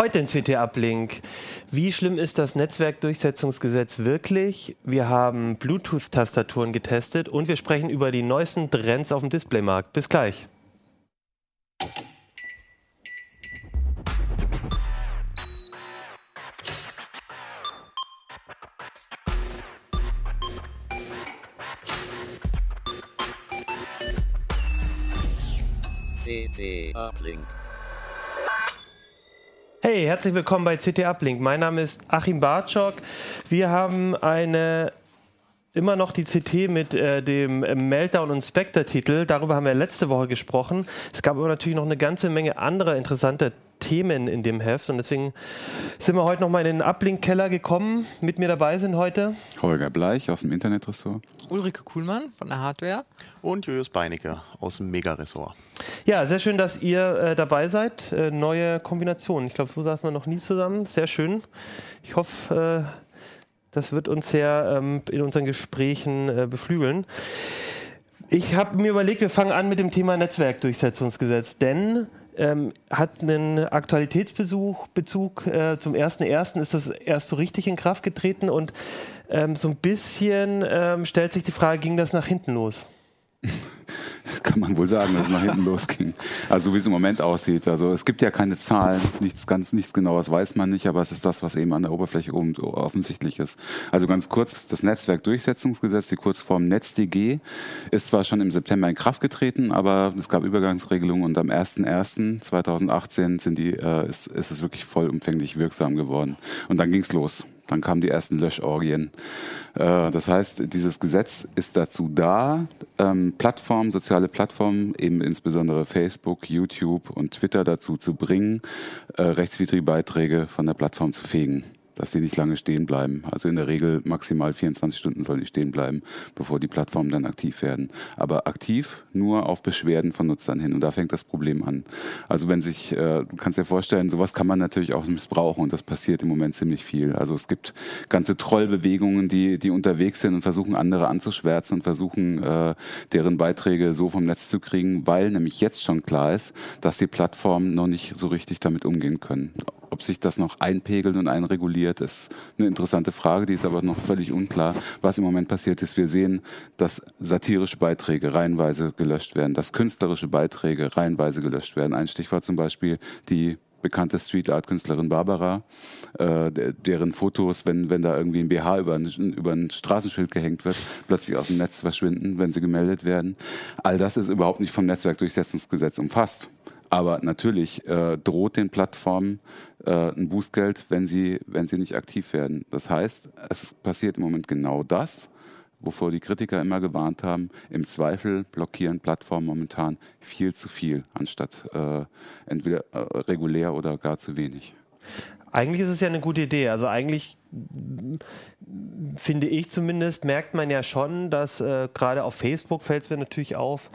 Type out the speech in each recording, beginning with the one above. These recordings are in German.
Heute in CT Uplink. Wie schlimm ist das Netzwerkdurchsetzungsgesetz wirklich? Wir haben Bluetooth-Tastaturen getestet und wir sprechen über die neuesten Trends auf dem Displaymarkt. Bis gleich. CT Uplink. Hey, herzlich willkommen bei CT Uplink. Mein Name ist Achim Bartschok. Wir haben eine immer noch die CT mit äh, dem Meltdown und Spectre-Titel. Darüber haben wir letzte Woche gesprochen. Es gab aber natürlich noch eine ganze Menge anderer interessanter Themen in dem Heft und deswegen sind wir heute nochmal in den Uplink-Keller gekommen. Mit mir dabei sind heute Holger Bleich aus dem Internetressort, Ulrike Kuhlmann von der Hardware und Julius Beinecke aus dem Mega-Ressort. Ja, sehr schön, dass ihr äh, dabei seid. Äh, neue Kombinationen. Ich glaube, so saßen wir noch nie zusammen. Sehr schön. Ich hoffe, äh, das wird uns sehr ähm, in unseren Gesprächen äh, beflügeln. Ich habe mir überlegt, wir fangen an mit dem Thema Netzwerkdurchsetzungsgesetz, denn ähm, hat einen Aktualitätsbezug Bezug, äh, zum 1.1. ist das erst so richtig in Kraft getreten und ähm, so ein bisschen ähm, stellt sich die Frage, ging das nach hinten los? Kann man wohl sagen, dass es nach hinten losging. Also wie es im Moment aussieht. Also es gibt ja keine Zahlen, nichts ganz nichts genaues weiß man nicht, aber es ist das, was eben an der Oberfläche oben offensichtlich ist. Also ganz kurz, das Netzwerkdurchsetzungsgesetz, die Kurzform NetzDG, ist zwar schon im September in Kraft getreten, aber es gab Übergangsregelungen und am 01.01.2018 sind die, äh, ist, ist es wirklich vollumfänglich wirksam geworden. Und dann ging es los. Dann kamen die ersten Löschorgien. Äh, das heißt, dieses Gesetz ist dazu da, ähm, Plattformen, soziale Plattformen, eben insbesondere Facebook, YouTube und Twitter dazu zu bringen, äh, rechtswidrige Beiträge von der Plattform zu fegen dass die nicht lange stehen bleiben. Also in der Regel maximal 24 Stunden sollen die stehen bleiben, bevor die Plattformen dann aktiv werden. Aber aktiv nur auf Beschwerden von Nutzern hin. Und da fängt das Problem an. Also wenn sich, äh, du kannst dir vorstellen, sowas kann man natürlich auch missbrauchen und das passiert im Moment ziemlich viel. Also es gibt ganze Trollbewegungen, die, die unterwegs sind und versuchen andere anzuschwärzen und versuchen, äh, deren Beiträge so vom Netz zu kriegen, weil nämlich jetzt schon klar ist, dass die Plattformen noch nicht so richtig damit umgehen können ob sich das noch einpegelt und einreguliert, ist eine interessante Frage, die ist aber noch völlig unklar. Was im Moment passiert ist, wir sehen, dass satirische Beiträge reihenweise gelöscht werden, dass künstlerische Beiträge reihenweise gelöscht werden. Ein Stichwort zum Beispiel die bekannte Street Art Künstlerin Barbara, äh, deren Fotos, wenn, wenn da irgendwie ein BH über ein, über ein Straßenschild gehängt wird, plötzlich aus dem Netz verschwinden, wenn sie gemeldet werden. All das ist überhaupt nicht vom Netzwerkdurchsetzungsgesetz umfasst. Aber natürlich äh, droht den Plattformen äh, ein Bußgeld, wenn sie, wenn sie nicht aktiv werden. Das heißt, es passiert im Moment genau das, wovor die Kritiker immer gewarnt haben. Im Zweifel blockieren Plattformen momentan viel zu viel, anstatt äh, entweder äh, regulär oder gar zu wenig. Eigentlich ist es ja eine gute Idee. Also eigentlich finde ich zumindest, merkt man ja schon, dass äh, gerade auf Facebook fällt es mir natürlich auf,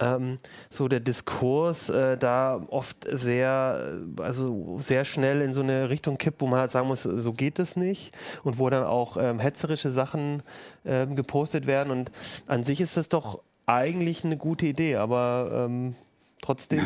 ähm, so der Diskurs äh, da oft sehr, also sehr schnell in so eine Richtung kippt, wo man halt sagen muss, so geht es nicht. Und wo dann auch ähm, hetzerische Sachen ähm, gepostet werden. Und an sich ist das doch eigentlich eine gute Idee, aber ähm, trotzdem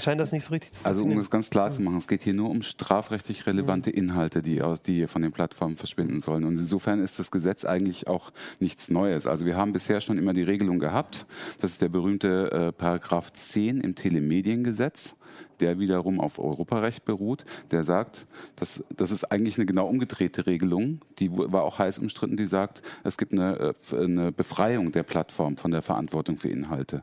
scheint das nicht so richtig zu funktionieren. Also um es ganz klar zu machen, es geht hier nur um strafrechtlich relevante mhm. Inhalte, die, aus, die von den Plattformen verschwinden sollen. Und insofern ist das Gesetz eigentlich auch nichts Neues. Also wir haben bisher schon immer die Regelung gehabt, das ist der berühmte äh, Paragraph 10 im Telemediengesetz der wiederum auf Europarecht beruht, der sagt, dass, das ist eigentlich eine genau umgedrehte Regelung, die war auch heiß umstritten, die sagt, es gibt eine, äh, eine Befreiung der Plattform von der Verantwortung für Inhalte.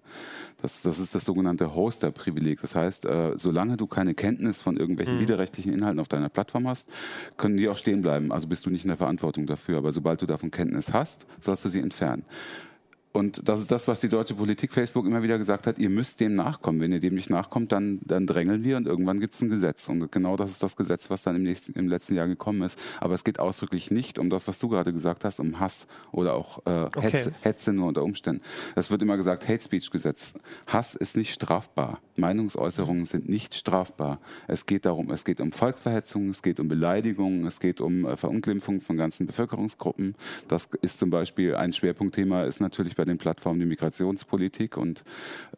Das, das ist das sogenannte Hoster-Privileg. Das heißt, äh, solange du keine Kenntnis von irgendwelchen mhm. widerrechtlichen Inhalten auf deiner Plattform hast, können die auch stehen bleiben. Also bist du nicht in der Verantwortung dafür. Aber sobald du davon Kenntnis hast, sollst du sie entfernen. Und das ist das, was die deutsche Politik Facebook immer wieder gesagt hat, ihr müsst dem nachkommen. Wenn ihr dem nicht nachkommt, dann, dann drängeln wir und irgendwann gibt es ein Gesetz. Und genau das ist das Gesetz, was dann im, nächsten, im letzten Jahr gekommen ist. Aber es geht ausdrücklich nicht um das, was du gerade gesagt hast, um Hass oder auch äh, Hetze, okay. Hetze nur unter Umständen. Es wird immer gesagt, Hate Speech Gesetz. Hass ist nicht strafbar. Meinungsäußerungen sind nicht strafbar. Es geht darum, es geht um Volksverhetzung, es geht um Beleidigungen, es geht um äh, Verunglimpfung von ganzen Bevölkerungsgruppen. Das ist zum Beispiel ein Schwerpunktthema, ist natürlich bei bei den Plattformen die Migrationspolitik und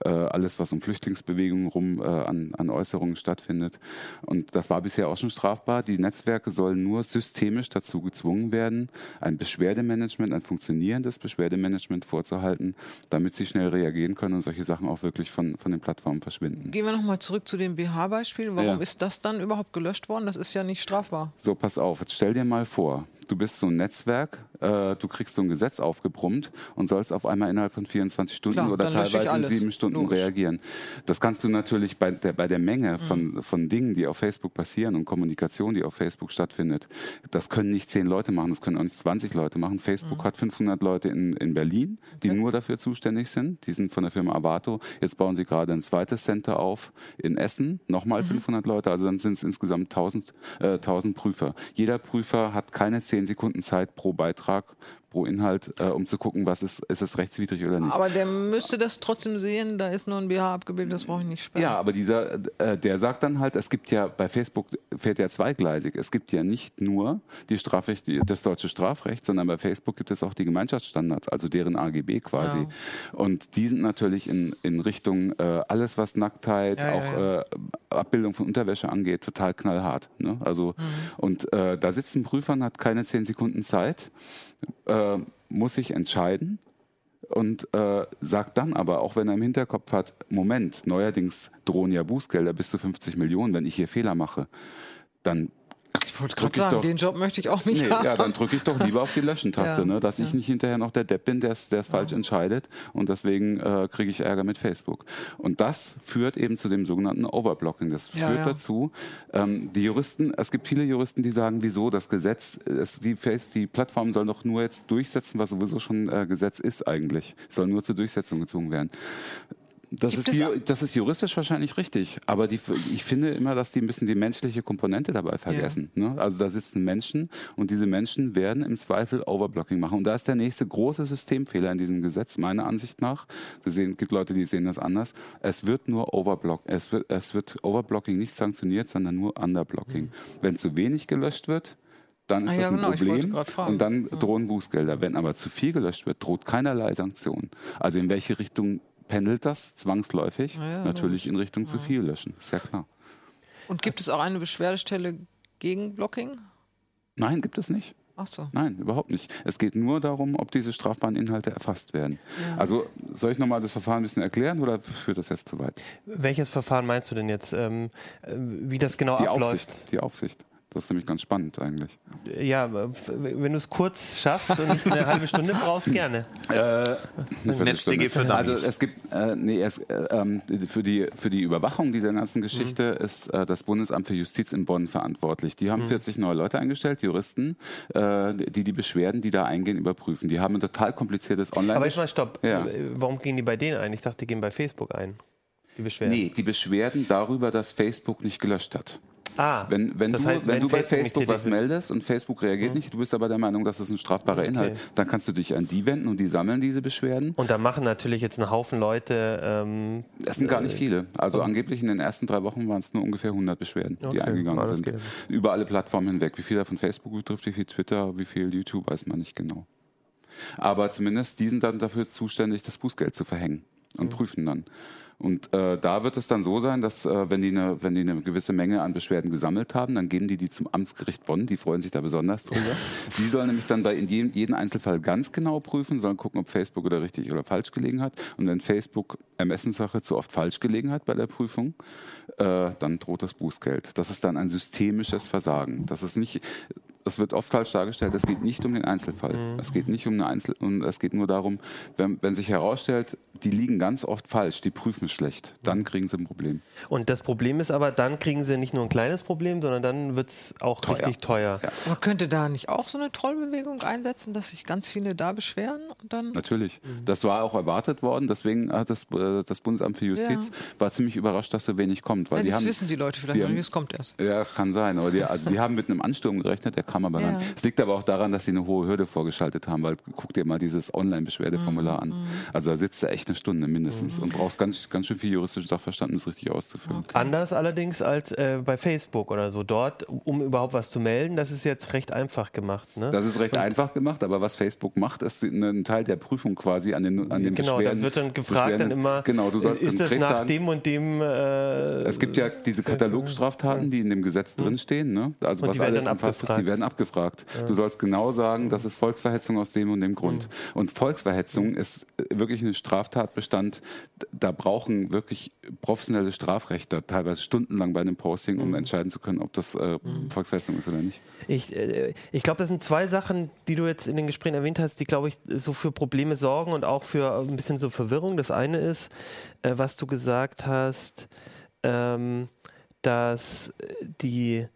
äh, alles, was um Flüchtlingsbewegungen rum äh, an, an Äußerungen stattfindet. Und das war bisher auch schon strafbar. Die Netzwerke sollen nur systemisch dazu gezwungen werden, ein Beschwerdemanagement, ein funktionierendes Beschwerdemanagement vorzuhalten, damit sie schnell reagieren können und solche Sachen auch wirklich von, von den Plattformen verschwinden. Gehen wir nochmal zurück zu dem BH-Beispiel. Warum ja. ist das dann überhaupt gelöscht worden? Das ist ja nicht strafbar. So, pass auf. Jetzt stell dir mal vor, du bist so ein Netzwerk, äh, du kriegst so ein Gesetz aufgebrummt und sollst auf einmal innerhalb von 24 Stunden Klar, oder teilweise in sieben Stunden Logisch. reagieren. Das kannst du natürlich bei der, bei der Menge mhm. von, von Dingen, die auf Facebook passieren und Kommunikation, die auf Facebook stattfindet. Das können nicht zehn Leute machen, das können auch nicht 20 Leute machen. Facebook mhm. hat 500 Leute in, in Berlin, die okay. nur dafür zuständig sind. Die sind von der Firma Avato. Jetzt bauen sie gerade ein zweites Center auf in Essen, nochmal mhm. 500 Leute, also dann sind es insgesamt 1000, äh, 1000 Prüfer. Jeder Prüfer hat keine 10 zehn Sekunden Zeit pro Beitrag pro Inhalt, äh, um zu gucken, was ist, ist es rechtswidrig oder nicht. Aber der müsste das trotzdem sehen, da ist nur ein BH abgebildet, das brauche ich nicht sperren. Ja, aber dieser, äh, der sagt dann halt, es gibt ja, bei Facebook fährt ja zweigleisig, es gibt ja nicht nur die Strafrecht, das deutsche Strafrecht, sondern bei Facebook gibt es auch die Gemeinschaftsstandards, also deren AGB quasi. Ja. Und die sind natürlich in, in Richtung äh, alles, was Nacktheit, ja, auch ja, äh, Abbildung von Unterwäsche angeht, total knallhart. Ne? Also, mhm. und äh, da sitzt ein Prüfer und hat keine zehn Sekunden Zeit äh, muss sich entscheiden und äh, sagt dann aber, auch wenn er im Hinterkopf hat, Moment, neuerdings drohen ja Bußgelder bis zu 50 Millionen, wenn ich hier Fehler mache, dann ich wollte gerade sagen, doch, den Job möchte ich auch nicht nee, haben. Ja, dann drücke ich doch lieber auf die Löschen-Taste, ja, ne, dass ja. ich nicht hinterher noch der Depp bin, der es ja. falsch entscheidet und deswegen äh, kriege ich Ärger mit Facebook. Und das führt eben zu dem sogenannten Overblocking. Das führt dazu, ähm, die Juristen, es gibt viele Juristen, die sagen, wieso das Gesetz, es, die, die Plattform soll doch nur jetzt durchsetzen, was sowieso schon äh, Gesetz ist eigentlich, soll nur zur Durchsetzung gezwungen werden. Das ist, die, das ist, juristisch wahrscheinlich richtig, aber die, ich finde immer, dass die ein bisschen die menschliche Komponente dabei vergessen. Ja. Ne? Also da sitzen Menschen und diese Menschen werden im Zweifel Overblocking machen. Und da ist der nächste große Systemfehler in diesem Gesetz, meiner Ansicht nach. Es gibt Leute, die sehen das anders. Es wird nur Overblock, es wird, es wird Overblocking nicht sanktioniert, sondern nur Underblocking. Mhm. Wenn zu wenig gelöscht wird, dann ist ah, das ein genau, Problem und dann drohen Bußgelder. Wenn aber zu viel gelöscht wird, droht keinerlei Sanktion. Also in welche Richtung pendelt das zwangsläufig ja, natürlich in Richtung ja. zu viel löschen. Ist ja klar. Und gibt es auch eine Beschwerdestelle gegen Blocking? Nein, gibt es nicht. Ach so. Nein, überhaupt nicht. Es geht nur darum, ob diese strafbaren Inhalte erfasst werden. Ja. Also soll ich nochmal das Verfahren ein bisschen erklären oder führt das jetzt zu weit? Welches Verfahren meinst du denn jetzt? Ähm, äh, wie das genau die abläuft? Aufsicht, die Aufsicht. Das ist nämlich ganz spannend eigentlich. Ja, wenn du es kurz schaffst und nicht eine halbe Stunde brauchst, gerne. Äh, NetzDG für Also es gibt, äh, nee, es, äh, ähm, für, die, für die Überwachung dieser ganzen Geschichte mhm. ist äh, das Bundesamt für Justiz in Bonn verantwortlich. Die haben mhm. 40 neue Leute eingestellt, Juristen, äh, die die Beschwerden, die da eingehen, überprüfen. Die haben ein total kompliziertes Online- Aber ich mal, stopp. Ja. Warum gehen die bei denen ein? Ich dachte, die gehen bei Facebook ein. Die Beschwerden. Nee, die Beschwerden darüber, dass Facebook nicht gelöscht hat. Ah, wenn, wenn, du, heißt, wenn, wenn, du bei Facebook, was meldest und Facebook reagiert mhm. nicht, du bist aber der Meinung, dass es ein strafbarer okay. Inhalt, dann kannst du dich an die wenden und die sammeln diese Beschwerden. Und da machen natürlich jetzt ein Haufen Leute. Ähm, das sind gar nicht äh, viele. Also okay. angeblich in den ersten drei Wochen waren es nur ungefähr 100 Beschwerden, okay. die eingegangen sind. Geht. Über alle Plattformen hinweg. Wie viel davon Facebook betrifft, wie viel Twitter, wie viel YouTube, weiß man nicht genau. Aber zumindest die sind dann dafür zuständig, das Bußgeld zu verhängen und mhm. prüfen dann. Und äh, da wird es dann so sein, dass äh, wenn, die eine, wenn die eine gewisse Menge an Beschwerden gesammelt haben, dann geben die die zum Amtsgericht Bonn. Die freuen sich da besonders drüber. die sollen nämlich dann bei in jedem, jeden Einzelfall ganz genau prüfen, sollen gucken, ob Facebook oder richtig oder falsch gelegen hat. Und wenn Facebook Ermessenssache zu oft falsch gelegen hat bei der Prüfung, äh, dann droht das Bußgeld. Das ist dann ein systemisches Versagen. Das ist nicht das wird oft falsch dargestellt. Es geht nicht um den Einzelfall. Mhm. Es geht nicht um eine Einzel und es geht nur darum, wenn, wenn sich herausstellt, die liegen ganz oft falsch, die prüfen schlecht, dann kriegen sie ein Problem. Und das Problem ist aber, dann kriegen sie nicht nur ein kleines Problem, sondern dann wird es auch teuer. richtig teuer. Ja. Aber könnte da nicht auch so eine Trollbewegung einsetzen, dass sich ganz viele da beschweren und dann? Natürlich. Mhm. Das war auch erwartet worden. Deswegen hat das, äh, das Bundesamt für Justiz ja. war ziemlich überrascht, dass so wenig kommt. Weil ja, das die haben, wissen die Leute vielleicht, die es kommt erst. Ja, kann sein. Aber die, also die haben mit einem Ansturm gerechnet, der kam aber. Ja. Es liegt aber auch daran, dass sie eine hohe Hürde vorgeschaltet haben, weil guck dir mal dieses Online-Beschwerdeformular an. Also da sitzt du echt eine Stunde mindestens und brauchst ganz, ganz schön viel juristischen Sachverstand, um das richtig auszufüllen. Anders allerdings als äh, bei Facebook oder so. Dort, um überhaupt was zu melden, das ist jetzt recht einfach gemacht. Ne? Das ist recht einfach gemacht, aber was Facebook macht, ist ein Teil der Prüfung quasi an den, an den genau, da wird dann gefragt dann immer, genau, du sollst ist das nach dem und dem... Äh, Es gibt ja diese Katalogstraftaten, die in dem Gesetz drinstehen. Ne? Also Und was die werden alles umfasst ist, die werden abgefragt. Du sollst genau sagen, das ist Volksverhetzung aus dem und dem Grund. Und Volksverhetzung ist äh, wirklich ein Straftatbestand. Da brauchen wirklich professionelle Strafrechter teilweise stundenlang bei einem Posting, um entscheiden zu können, ob das äh, Volksverhetzung ist oder nicht. Ich, äh, ich glaube, das sind zwei Sachen, die du jetzt in den Gesprächen erwähnt hast, die, glaube ich, so für Probleme sorgen und auch für ein bisschen so Verwirrung. Das eine ist, äh, was du gesagt hast, ähm, dass äh, die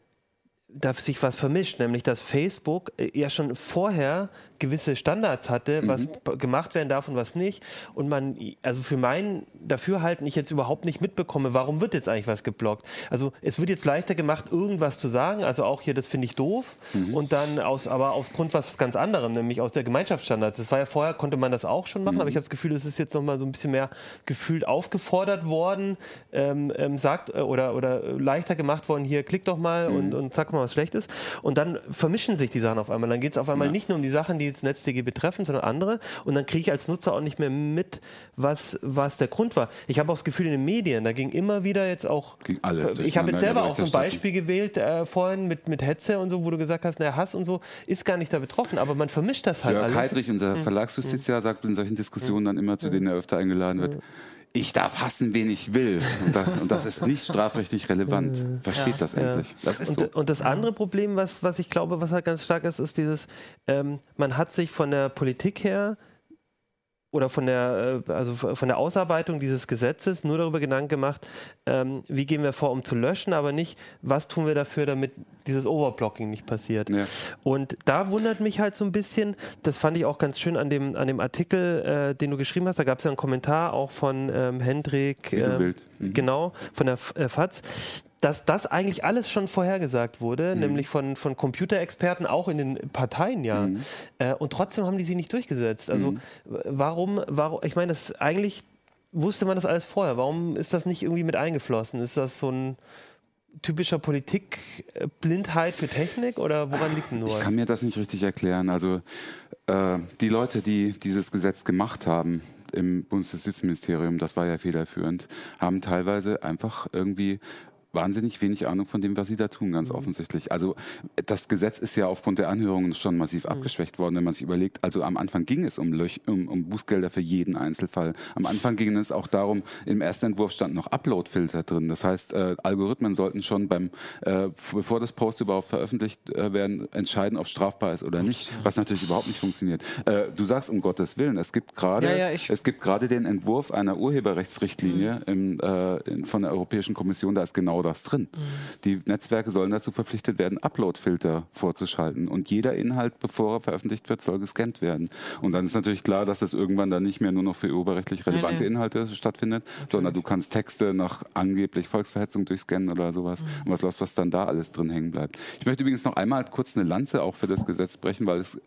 dass sich was vermischt, nämlich dass Facebook äh, ja schon vorher gewisse Standards hatte, was b- gemacht werden darf und was nicht. Und man, also für mein Dafürhalten, ich jetzt überhaupt nicht mitbekomme, warum wird jetzt eigentlich was geblockt? Also es wird jetzt leichter gemacht, irgendwas zu sagen, also auch hier, das finde ich doof. Und dann aus, aber aufgrund was ganz anderem, nämlich aus der Gemeinschaftsstandards. Das war ja vorher, konnte man das auch schon machen, aber ich habe das Gefühl, es ist jetzt nochmal so ein bisschen mehr gefühlt aufgefordert worden, ähm, ähm, sagt äh, oder, oder leichter gemacht worden, hier klick doch mal und, und sag mal was Schlechtes. Und dann vermischen sich die Sachen auf einmal. Dann geht es auf einmal nicht nur um die Sachen, die jetzt NetzDG betreffen, sondern andere. Und dann kriege ich als Nutzer auch nicht mehr mit, was, was der Grund war. Ich habe auch das Gefühl, in den Medien, da ging immer wieder jetzt auch. Ging alles ich habe jetzt selber auch so ein. Beispiel gewählt äh, vorhin mit, mit Hetze und so, wo du gesagt hast, na, Hass und so ist gar nicht da betroffen, aber man vermischt das halt Jörg alles. Heidrich, unser Verlagsjustiziar, sagt in solchen Diskussionen dann immer, zu denen er öfter eingeladen wird, ich darf hassen, wen ich will. Und das, und das ist nicht strafrechtlich relevant. Versteht das endlich. Das ist und, so. und das andere Problem, was, was ich glaube, was halt ganz stark ist, ist dieses, ähm, man hat sich von der Politik her oder von der, äh, also von der Ausarbeitung dieses Gesetzes nur darüber Gedanken gemacht, ähm, wie gehen wir vor, um zu löschen, aber nicht, was tun wir dafür, damit dieses Overblocking nicht passiert. Ja. Und da wundert mich halt so ein bisschen, das fand ich auch ganz schön an dem, an dem Artikel, äh, den du geschrieben hast, da gab es ja einen Kommentar auch von ähm, Hendrik, willst. Mhm. genau, von der F- äh, FAZ, dass das eigentlich alles schon vorhergesagt wurde, Mhm. nämlich von, von Computerexperten, auch in den Parteien ja. Mhm. Äh, und trotzdem haben die sie nicht durchgesetzt. Also w- warum, warum, ich meine, das eigentlich wusste man das alles vorher. Warum ist das nicht irgendwie mit eingeflossen? Ist das so ein typischer Politikblindheit für Technik oder woran liegt denn nur? Ich kann mir das nicht richtig erklären. Also äh, die Leute, die dieses Gesetz gemacht haben im Bundesjustizministerium, das war ja federführend, haben teilweise einfach irgendwie wahnsinnig wenig Ahnung von dem, was sie da tun, ganz offensichtlich. Also das Gesetz ist ja aufgrund der Anhörungen schon massiv abgeschwächt worden, wenn man sich überlegt. Also am Anfang ging es um, Löch, um, um Bußgelder für jeden Einzelfall. Am Anfang ging es auch darum, im ersten Entwurf stand noch Upload-Filter drin. Das heißt, äh, Algorithmen sollten schon beim, äh, bevor das Post überhaupt veröffentlicht äh, werden, entscheiden, ob es strafbar ist oder nicht, was natürlich überhaupt nicht funktioniert. Äh, du sagst um Gottes Willen, es gibt gerade Ja, ja, ich- es gibt gerade den Entwurf einer Urheberrechtsrichtlinie im, äh, in, von der Europäischen Kommission, da ist genau das drin. Die Netzwerke sollen dazu verpflichtet werden, Uploadfilter vorzuschalten. Und jeder Inhalt, bevor er veröffentlicht wird, soll gescannt werden. Und dann ist natürlich klar, dass das irgendwann dann nicht mehr nur noch für urheberrechtlich relevante Nee, nee. Inhalte stattfindet, sondern du kannst Texte nach angeblich Volksverhetzung durchscannen oder sowas. Und was los, was dann da alles drin hängen bleibt. Ich möchte übrigens noch einmal kurz eine Lanze auch für das Gesetz brechen, weil es,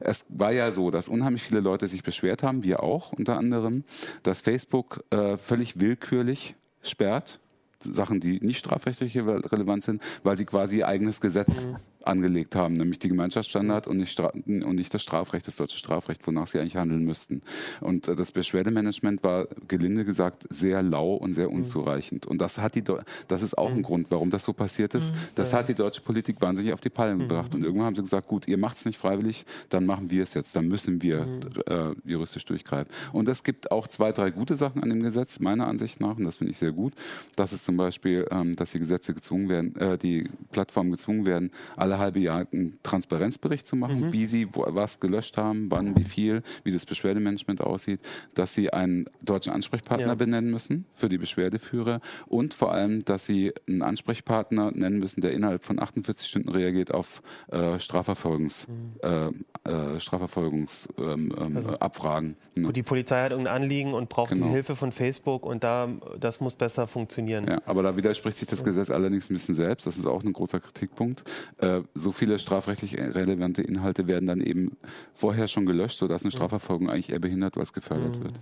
es war ja so, dass unheimlich viele Leute sich beschwert haben, wir auch unter anderem, dass Facebook äh, völlig willkürlich sperrt. Sachen, die nicht strafrechtlich relevant sind, weil sie quasi ihr eigenes Gesetz angelegt haben, nämlich die Gemeinschaftsstandard und nicht, und nicht das Strafrecht, das deutsche Strafrecht, wonach sie eigentlich handeln müssten. Und äh, das Beschwerdemanagement war gelinde gesagt sehr lau und sehr unzureichend. Und das hat die, Deu- das ist auch ein Grund, warum das so passiert ist. Das hat die deutsche Politik wahnsinnig auf die Palme gebracht. Und irgendwann haben sie gesagt, gut, ihr macht es nicht freiwillig, dann machen wir es jetzt, dann müssen wir äh, juristisch durchgreifen. Und es gibt auch zwei, drei gute Sachen an dem Gesetz, meiner Ansicht nach, und das finde ich sehr gut. Das ist zum Beispiel, ähm, dass die Gesetze gezwungen werden, äh, die Plattformen gezwungen werden, alle halbe Jahr einen Transparenzbericht zu machen, wie sie was gelöscht haben, wann, wie viel, wie das Beschwerdemanagement aussieht, dass sie einen deutschen Ansprechpartner Ja. benennen müssen für die Beschwerdeführer und vor allem, dass sie einen Ansprechpartner nennen müssen, der innerhalb von 48 Stunden reagiert auf äh, Strafverfolgungs, äh, äh, Strafverfolgungs ähm, ähm, Abfragen. ne? Die Polizei hat irgendein Anliegen und braucht Genau. die Hilfe von Facebook und da das muss besser funktionieren. Ja, aber da widerspricht sich das Gesetz allerdings ein bisschen selbst. Das ist auch ein großer Kritikpunkt. Äh, äh, so viele strafrechtlich relevante Inhalte werden dann eben vorher schon gelöscht, sodass eine Strafverfolgung eigentlich eher behindert als gefördert Mhm. wird.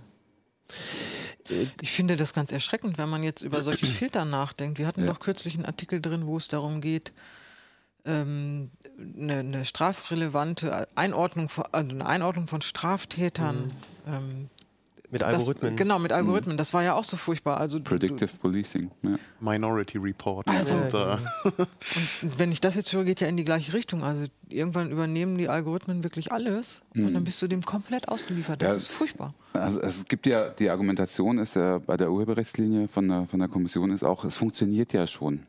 Ich finde das ganz erschreckend, wenn man jetzt über solche Filter nachdenkt. Wir hatten Ja. doch kürzlich einen Artikel drin, wo es darum geht, ähm, eine, eine strafrelevante Einordnung von, also eine Einordnung von Straftätern. Ähm, Mit das, Algorithmen. genau, mit Algorithmen. Das war ja auch so furchtbar. Also du- Predictive Policing. Ja. Minority Report. Also- und, äh, Und wenn ich das jetzt höre, geht ja in die gleiche Richtung. Also irgendwann übernehmen die Algorithmen wirklich alles und dann bist du dem komplett ausgeliefert. Das Ja. ist furchtbar. Also es gibt ja, die Argumentation ist ja bei der Urheberrechtslinie von der, von der Kommission ist auch, es funktioniert ja schon.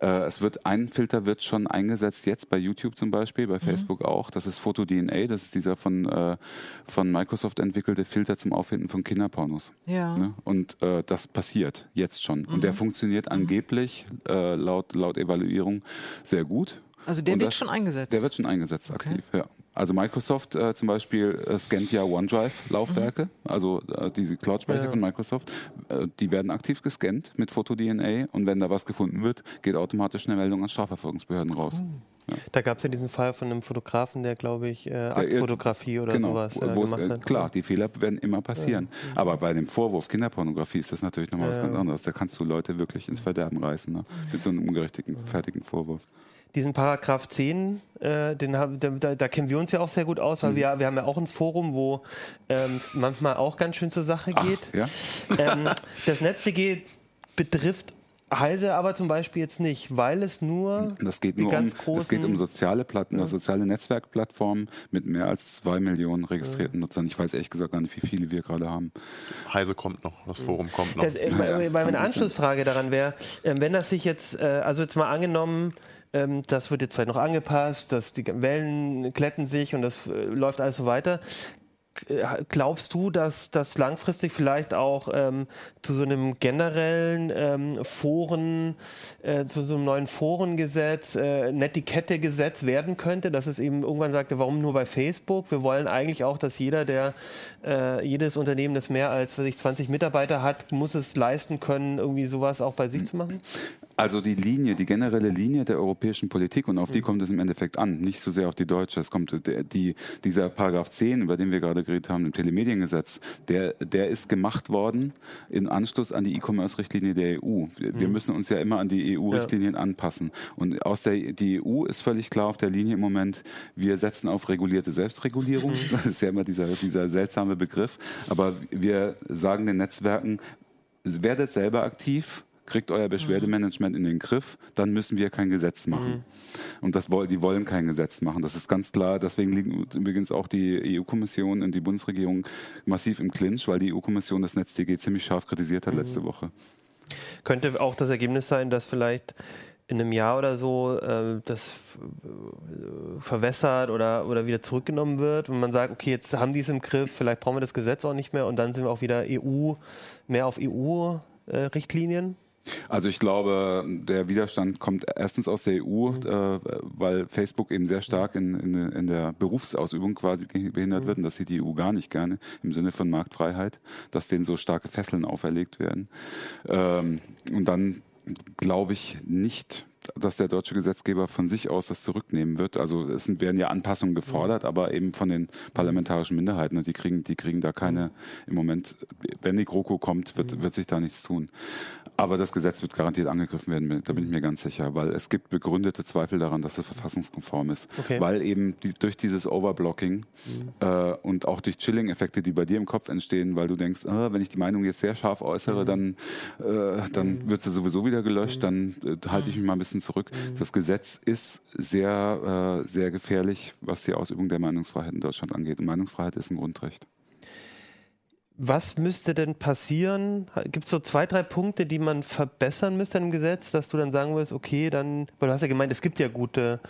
Äh, es wird, ein Filter wird schon eingesetzt, jetzt bei YouTube zum Beispiel, bei Facebook auch. Das ist PhotoDNA, das ist dieser von, äh, von Microsoft entwickelte Filter zum Auffinden von Kinderpornos. Ja. Ne? Und äh, das passiert jetzt schon. Und der funktioniert angeblich äh, laut, laut Evaluierung sehr gut. Also der Und wird das- schon eingesetzt. Der wird schon eingesetzt Okay. aktiv, ja. Also Microsoft äh, zum Beispiel äh, scannt ja OneDrive-Laufwerke, also äh, diese Cloud-Speicher Ja. von Microsoft, äh, die werden aktiv gescannt mit FotoDNA und wenn da was gefunden wird, geht automatisch eine Meldung an Strafverfolgungsbehörden raus. Da gab es ja diesen Fall von einem Fotografen, der, glaube ich, äh, Aktfotografie oder genau, sowas äh, gemacht äh, hat. klar, die Fehler werden immer passieren. Aber bei dem Vorwurf Kinderpornografie ist das natürlich nochmal was Ja. ganz anderes. Da kannst du Leute wirklich ins Verderben reißen, ne? mit so einem ungerechtigen, fertigen Vorwurf. Diesen Paragraph 10, äh, den haben, da, da, kennen wir uns ja auch sehr gut aus, Mhm. weil wir, wir haben ja auch ein Forum, wo ähm, es manchmal auch ganz schön zur Sache geht. Ja? ähm, das NetzDG betrifft Heise aber zum Beispiel jetzt nicht, weil es nur Das geht die nur um, ganz es großen... geht um soziale Platten, soziale Netzwerkplattformen mit mehr als zwei Millionen registrierten Nutzern. Ich weiß ehrlich gesagt gar nicht, wie viele wir gerade haben. Heise kommt noch, das Forum kommt noch. Das, äh, Ja, weil- das weil kann meine. Anschlussfrage daran wäre, ähm, wenn das sich jetzt, äh, also jetzt mal angenommen, ähm, das wird jetzt vielleicht noch angepasst, dass die Wellen glätten sich und das äh, läuft alles so weiter. Äh, Glaubst du, dass das langfristig vielleicht auch ähm, zu so einem generellen ähm, Foren, äh, zu so einem neuen Forengesetz, äh, Netiquette-Gesetz werden könnte, dass es eben irgendwann sagte, warum nur bei Facebook? Wir wollen eigentlich auch, dass jeder, der äh, jedes Unternehmen, das mehr als was ich, 20 Mitarbeiter hat, muss es leisten können, irgendwie sowas auch bei sich zu machen? Also die Linie, die generelle Linie der europäischen Politik und auf die kommt es im Endeffekt an, nicht so sehr auf die deutsche. Es kommt der, die, dieser Paragraph 10, über den wir gerade geredet haben, im Telemediengesetz, der, der ist gemacht worden in Anschluss an die E-Commerce-Richtlinie der EU. Wir, wir müssen uns ja immer an die EU-Richtlinien anpassen. Und aus der die EU ist völlig klar auf der Linie im Moment, wir setzen auf regulierte Selbstregulierung. Das ist ja immer dieser, dieser seltsame Begriff. Aber wir sagen den Netzwerken, werdet selber aktiv, kriegt euer Beschwerdemanagement in den Griff, dann müssen wir kein Gesetz machen. Und das, die wollen kein Gesetz machen. Das ist ganz klar. Deswegen liegen übrigens auch die EU-Kommission und die Bundesregierung massiv im Clinch, weil die EU-Kommission das NetzDG ziemlich scharf kritisiert hat letzte Woche. Könnte auch das Ergebnis sein, dass vielleicht in einem Jahr oder so äh, das äh, verwässert oder, oder wieder zurückgenommen wird und man sagt, okay, jetzt haben die es im Griff, vielleicht brauchen wir das Gesetz auch nicht mehr und dann sind wir auch wieder EU, mehr auf EU-Richtlinien? Also ich glaube, der Widerstand kommt erstens aus der EU, äh, weil Facebook eben sehr stark in, in, in der Berufsausübung quasi behindert wird und das sieht die EU gar nicht gerne im Sinne von Marktfreiheit, dass denen so starke Fesseln auferlegt werden. Ähm, und dann glaube ich nicht, dass der deutsche Gesetzgeber von sich aus das zurücknehmen wird. Also es werden ja Anpassungen gefordert, aber eben von den parlamentarischen Minderheiten. Und Die kriegen, die kriegen da keine, im Moment, wenn die GroKo kommt, wird, wird sich da nichts tun. Aber das Gesetz wird garantiert angegriffen werden, da bin ich mir ganz sicher, weil es gibt begründete Zweifel daran, dass es verfassungskonform ist. Okay. Weil eben die, durch dieses Overblocking äh, und auch durch Chilling-Effekte, die bei dir im Kopf entstehen, weil du denkst, ah, wenn ich die Meinung jetzt sehr scharf äußere, dann, äh, dann wird sie sowieso wieder gelöscht, dann äh, halte ich mich mal ein bisschen zurück. Das Gesetz ist sehr, äh, sehr gefährlich, was die Ausübung der Meinungsfreiheit in Deutschland angeht. Und Meinungsfreiheit ist ein Grundrecht. Was müsste denn passieren? Gibt es so zwei, drei Punkte, die man verbessern müsste im Gesetz, dass du dann sagen würdest, okay, dann, weil du hast ja gemeint, es gibt ja gute,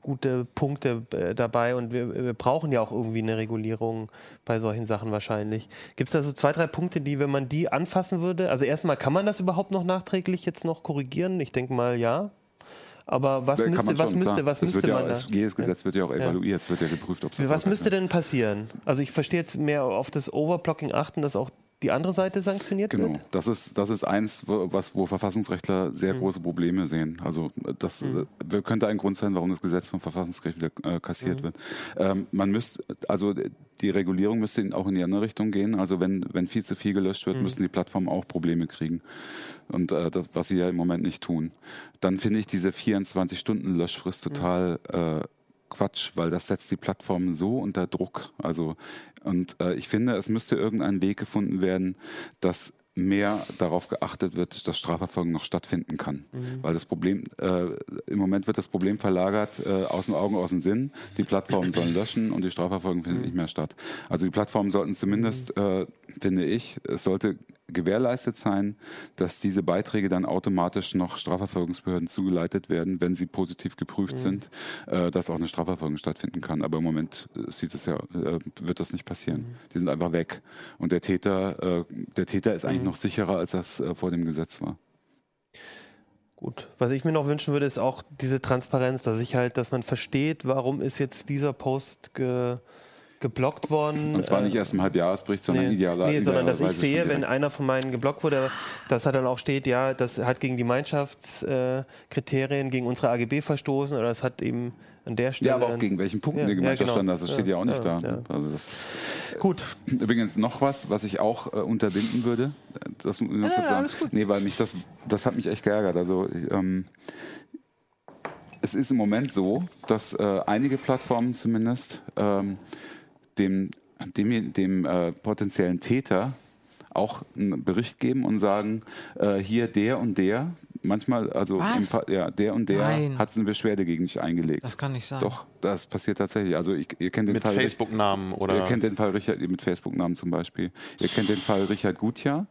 gute Punkte äh, dabei und wir, wir brauchen ja auch irgendwie eine Regulierung bei solchen Sachen wahrscheinlich. Gibt es da so zwei, drei Punkte, die, wenn man die anfassen würde, also erstmal, kann man das überhaupt noch nachträglich jetzt noch korrigieren? Ich denke mal, ja. Aber was Kann müsste, man was schon, müsste, was Es müsste wird ja, man da? es, jedes Gesetz wird ja auch evaluiert, es wird ja geprüft, ob es Was müsste ist. denn passieren? Also ich verstehe jetzt mehr auf das Overblocking achten, dass auch die andere Seite sanktioniert Genau, wird? das ist, das ist eins, wo, was, wo Verfassungsrechtler sehr Mhm. große Probleme sehen. Also das äh, könnte ein Grund sein, warum das Gesetz vom Verfassungsgericht wieder äh, Mhm. kassiert wird. Ähm, man müsste, also die Regulierung müsste auch in die andere Richtung gehen. Also wenn, wenn viel zu viel gelöscht Mhm. wird, müssen die Plattformen auch Probleme kriegen. Und äh, das, was sie ja im Moment nicht tun. Dann finde ich diese 24-Stunden-Löschfrist Mhm. total äh, Quatsch, weil das setzt die Plattformen so unter Druck. Also und äh, ich finde, es müsste irgendein Weg gefunden werden, dass mehr darauf geachtet wird, dass Strafverfolgung noch stattfinden kann. Weil das Problem, äh, im Moment wird das Problem verlagert, äh, aus den Augen, aus dem Sinn. Die Plattformen sollen löschen und die Strafverfolgung findet nicht mehr statt. Also die Plattformen sollten zumindest, äh, finde ich, es sollte gewährleistet sein, dass diese Beiträge dann automatisch noch Strafverfolgungsbehörden zugeleitet werden, wenn sie positiv geprüft sind, äh, dass auch eine Strafverfolgung stattfinden kann. Aber im Moment äh, sieht es ja, äh, wird das nicht passieren. Die sind einfach weg. Und der Täter, äh, der Täter ist eigentlich noch sicherer, als das äh, vor dem Gesetz war. Gut. Was ich mir noch wünschen würde, ist auch diese Transparenz, dass ich halt, dass man versteht, warum ist jetzt dieser Post ge, geblockt worden. Und zwar äh, nicht erst im Halbjahresbericht, sondern Nee, idealer, nee, sondern dass ich idealerweise sehe, wenn einer von meinen geblockt wurde, dass da dann auch steht, ja, das hat gegen die Gemeinschaftskriterien, äh, gegen unsere AGB verstoßen oder es hat eben an der Stelle. Ja, aber auch gegen welchen Punkten Ja, der ja, Gemeinschaft genau. stand, das steht ja auch nicht Ja, da. ja. Also das Gut, Übrigens noch was, was ich auch äh, unterbinden würde. Das, muss ich noch Ja, ja, sagen. alles gut. Nee, weil mich das, das hat mich echt geärgert. Also ich, ähm, es ist im Moment so, dass äh, einige Plattformen zumindest ähm, dem, dem, dem äh, potenziellen Täter auch einen Bericht geben und sagen, äh, hier der und der, manchmal, also ja, der und der Nein. hat eine Beschwerde gegen dich eingelegt. Das kann nicht sein. Doch, das passiert tatsächlich. Also ich, ihr kennt den Mit Fall Facebook-Namen oder. Ihr kennt den Fall Richard mit Facebook-Namen zum Beispiel. Ihr kennt den Fall Richard Gutjahr.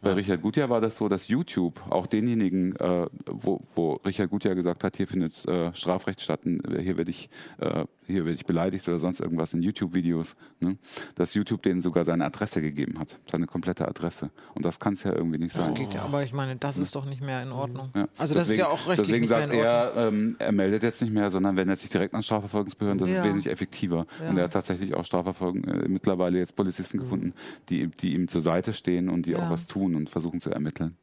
Bei Richard Gutjahr war das so, dass YouTube auch denjenigen, äh, wo, wo Richard Gutjahr gesagt hat, hier findet äh, Strafrecht statt, hier werde ich, äh, hier werde ich beleidigt oder sonst irgendwas in YouTube-Videos, ne? dass YouTube denen sogar seine Adresse gegeben hat, seine komplette Adresse. Und das kann es ja irgendwie nicht Das sein. geht ja, aber ich meine, das ist doch nicht mehr in Ordnung. Ja. Also das ist ja auch rechtlich Deswegen nicht mehr sagt in Ordnung. er, ähm, er meldet jetzt nicht mehr, sondern wendet sich direkt an Strafverfolgungsbehörden. Das ist Ja. wesentlich effektiver. Ja. Und er hat tatsächlich auch Strafverfolgung, äh, mittlerweile jetzt Polizisten gefunden, die, die ihm zur Seite stehen und die Ja. auch was tun und versuchen zu ermitteln.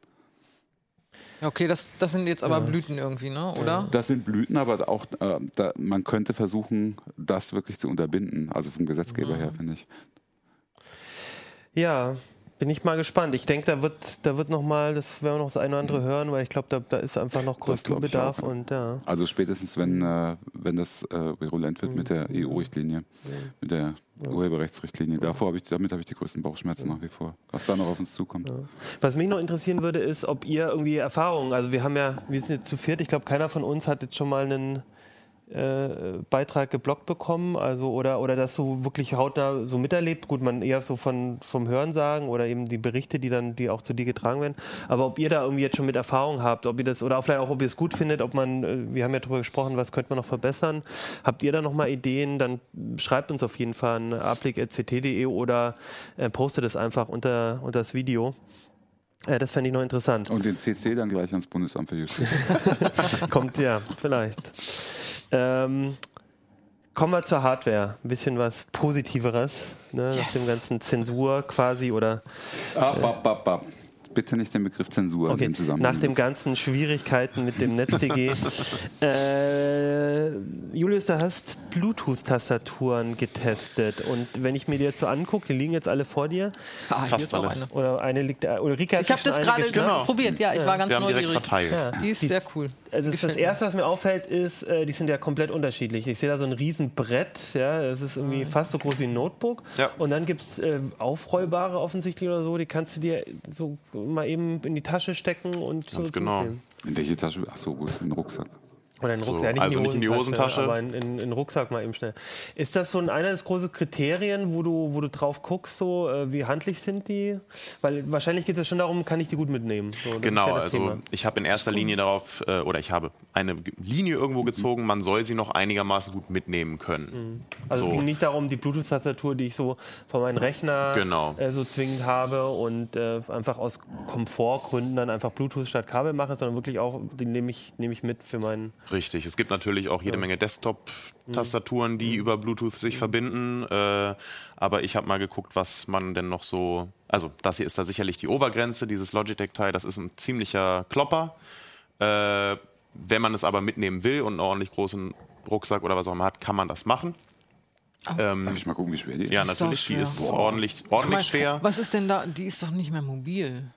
Okay, das, das sind jetzt aber Blüten irgendwie, ne? Oder? Das sind Blüten, aber auch äh, da, man könnte versuchen, das wirklich zu unterbinden. Also vom Gesetzgeber her, finde ich. ja, bin ich mal gespannt. Ich denke, da wird, da wird noch mal, das werden wir noch das eine oder andere hören, weil ich glaube, da, da ist einfach noch Kulturbedarf ja. und ja. Also spätestens, wenn, äh, wenn das äh, virulent wird mit der EU-Richtlinie, mit der Urheberrechtsrichtlinie. Davor hab ich, damit habe ich die größten Bauchschmerzen nach wie vor. Was da noch auf uns zukommt. Was mich noch interessieren würde, ist, ob ihr irgendwie Erfahrungen, also wir haben ja, wir sind jetzt zu viert, ich glaube, keiner von uns hat jetzt schon mal einen äh, Beitrag geblockt bekommen, also oder, oder das so wirklich hautnah so miterlebt. Gut, man eher so von, vom Hören sagen oder eben die Berichte, die dann, die auch zu dir getragen werden. Aber ob ihr da irgendwie jetzt schon mit Erfahrung habt, ob ihr das, oder auch vielleicht auch, ob ihr es gut findet, ob man, äh, wir haben ja darüber gesprochen, was könnte man noch verbessern. Habt ihr da nochmal Ideen, dann schreibt uns auf jeden Fall an ablik.ct.de oder äh, postet es einfach unter, unter das Video. Äh, das fände ich noch interessant. Und den CC dann gleich ans Bundesamt für Justiz. Kommt ja, vielleicht. Ähm, kommen wir zur Hardware. Ein bisschen was Positiveres, ne? nach Yes. dem ganzen Zensur quasi oder ab, ab, ab, ab. Bitte nicht den Begriff Zensur in okay, dem Zusammenhang. nach den ganzen Schwierigkeiten mit dem NetzDG. äh, Julius, du hast Bluetooth-Tastaturen getestet und wenn ich mir die jetzt so angucke, die liegen jetzt alle vor dir. Ah, hier Fast ist auch alle. eine. Oder eine liegt, Ulrike hat Ich habe das gerade. Genau. probiert, ja, ich war ganz Wir haben direkt neugierig. verteilt. Ja. Die ist Die sehr cool. Also das, das erste, was mir auffällt, ist, äh, die sind ja komplett unterschiedlich. Ich sehe da so ein riesen Brett, ja, es ist irgendwie fast so groß wie ein Notebook. Ja. Und dann gibt es äh, aufrollbare offensichtlich oder so, die kannst du dir so mal eben in die Tasche stecken und so Ganz genau. zukleben. In welche Tasche? Ach so, gut, in den Rucksack. Oder in den So, Rucksack, ja, also nicht in die Hosentasche. aber in, in, in den Rucksack mal eben schnell. Ist das so ein einer des großen Kriterien, wo du, wo du drauf guckst, so äh, wie handlich sind die? Weil wahrscheinlich geht es ja schon darum, kann ich die gut mitnehmen. So, Genau, ja also Thema. ich habe in erster Linie darauf, äh, oder ich habe eine Linie irgendwo gezogen, man soll sie noch einigermaßen gut mitnehmen können. Also es so. ging nicht darum, die Bluetooth-Tastatur, die ich so von meinem Rechner Genau. äh, so zwingend habe und äh, einfach aus Komfortgründen dann einfach Bluetooth statt Kabel mache, sondern wirklich auch, die nehme ich, nehme ich mit für meinen Richtig, es gibt natürlich auch jede Menge Desktop-Tastaturen, die über Bluetooth sich verbinden. Äh, aber ich habe mal geguckt, was man denn noch so. Also, das hier ist da sicherlich die Obergrenze, dieses Logitech-Teil. Das ist ein ziemlicher Klopper. Äh, wenn man es aber mitnehmen will und einen ordentlich großen Rucksack oder was auch immer hat, kann man das machen. Ähm, Darf ich mal gucken, wie schwer die ist? ja, ist natürlich, sau die ist Boah. ordentlich, Ich ordentlich mein, schwer. Was ist denn da? Die ist doch nicht mehr mobil.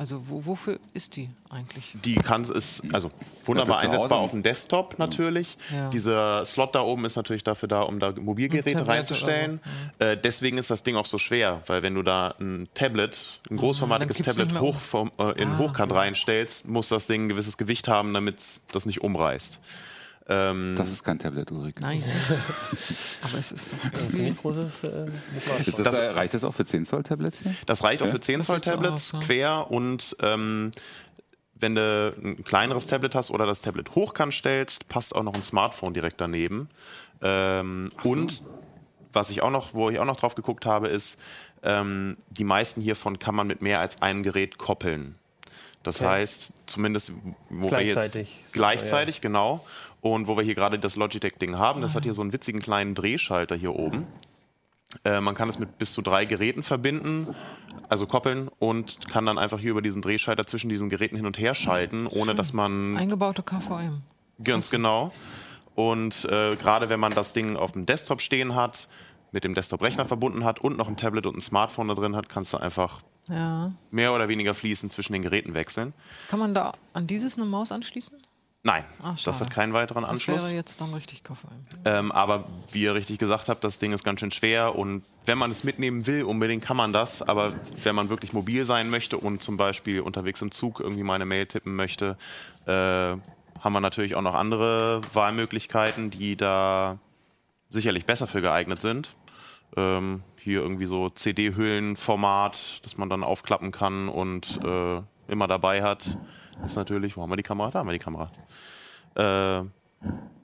Also wo, wofür ist die eigentlich? Die kann ist also wunderbar einsetzbar auf dem Desktop natürlich. Ja. Dieser Slot da oben ist natürlich dafür da, um da Mobilgeräte reinzustellen. Äh, deswegen ist das Ding auch so schwer, weil wenn du da ein Tablet, ein großformatiges dann kippt's Tablet hoch vom, äh, in Ah, Hochkant reinstellst, muss das Ding ein gewisses Gewicht haben, damit das nicht umreißt. Ähm, Das ist kein Tablet, Ulrike. Nein. Aber es ist so. Ziemlich großes. Äh, Ist das, äh, reicht das auch für 10 Zoll Tablets hier? Das reicht auch Ja. für 10 Das Zoll so Tablets aus, ja. quer und ähm, wenn du ein kleineres Tablet hast oder das Tablet hochkant stellst, passt auch noch ein Smartphone direkt daneben. Ähm, Und was ich auch noch, wo ich auch noch drauf geguckt habe, ist, ähm, die meisten hiervon kann man mit mehr als einem Gerät koppeln. Das Okay. heißt, zumindest wo Gleichzeitig. wir jetzt gleichzeitig, genau. Und wo wir hier gerade das Logitech-Ding haben, das hat hier so einen witzigen kleinen Drehschalter hier oben. Äh, man kann es mit bis zu drei Geräten verbinden, also koppeln und kann dann einfach hier über diesen Drehschalter zwischen diesen Geräten hin und her schalten, ohne dass man Eingebaute KVM. ganz genau. Und äh, gerade wenn man das Ding auf dem Desktop stehen hat, mit dem Desktop-Rechner verbunden hat und noch ein Tablet und ein Smartphone da drin hat, kannst du einfach Ja. mehr oder weniger fließend zwischen den Geräten wechseln. Kann man da an dieses eine Maus anschließen? Nein, Ah, das hat keinen weiteren Das Anschluss. wäre jetzt dann richtig KVM. Ähm, aber wie ihr richtig gesagt habt, das Ding ist ganz schön schwer und wenn man es mitnehmen will, unbedingt kann man das. Aber wenn man wirklich mobil sein möchte und zum Beispiel unterwegs im Zug irgendwie mal eine Mail tippen möchte, äh, haben wir natürlich auch noch andere Wahlmöglichkeiten, die da sicherlich besser für geeignet sind. Ähm, hier irgendwie so CD-Hüllenformat, das man dann aufklappen kann und äh, immer dabei hat. Ist natürlich, wo haben wir die Kamera? Da haben wir die Kamera. Äh,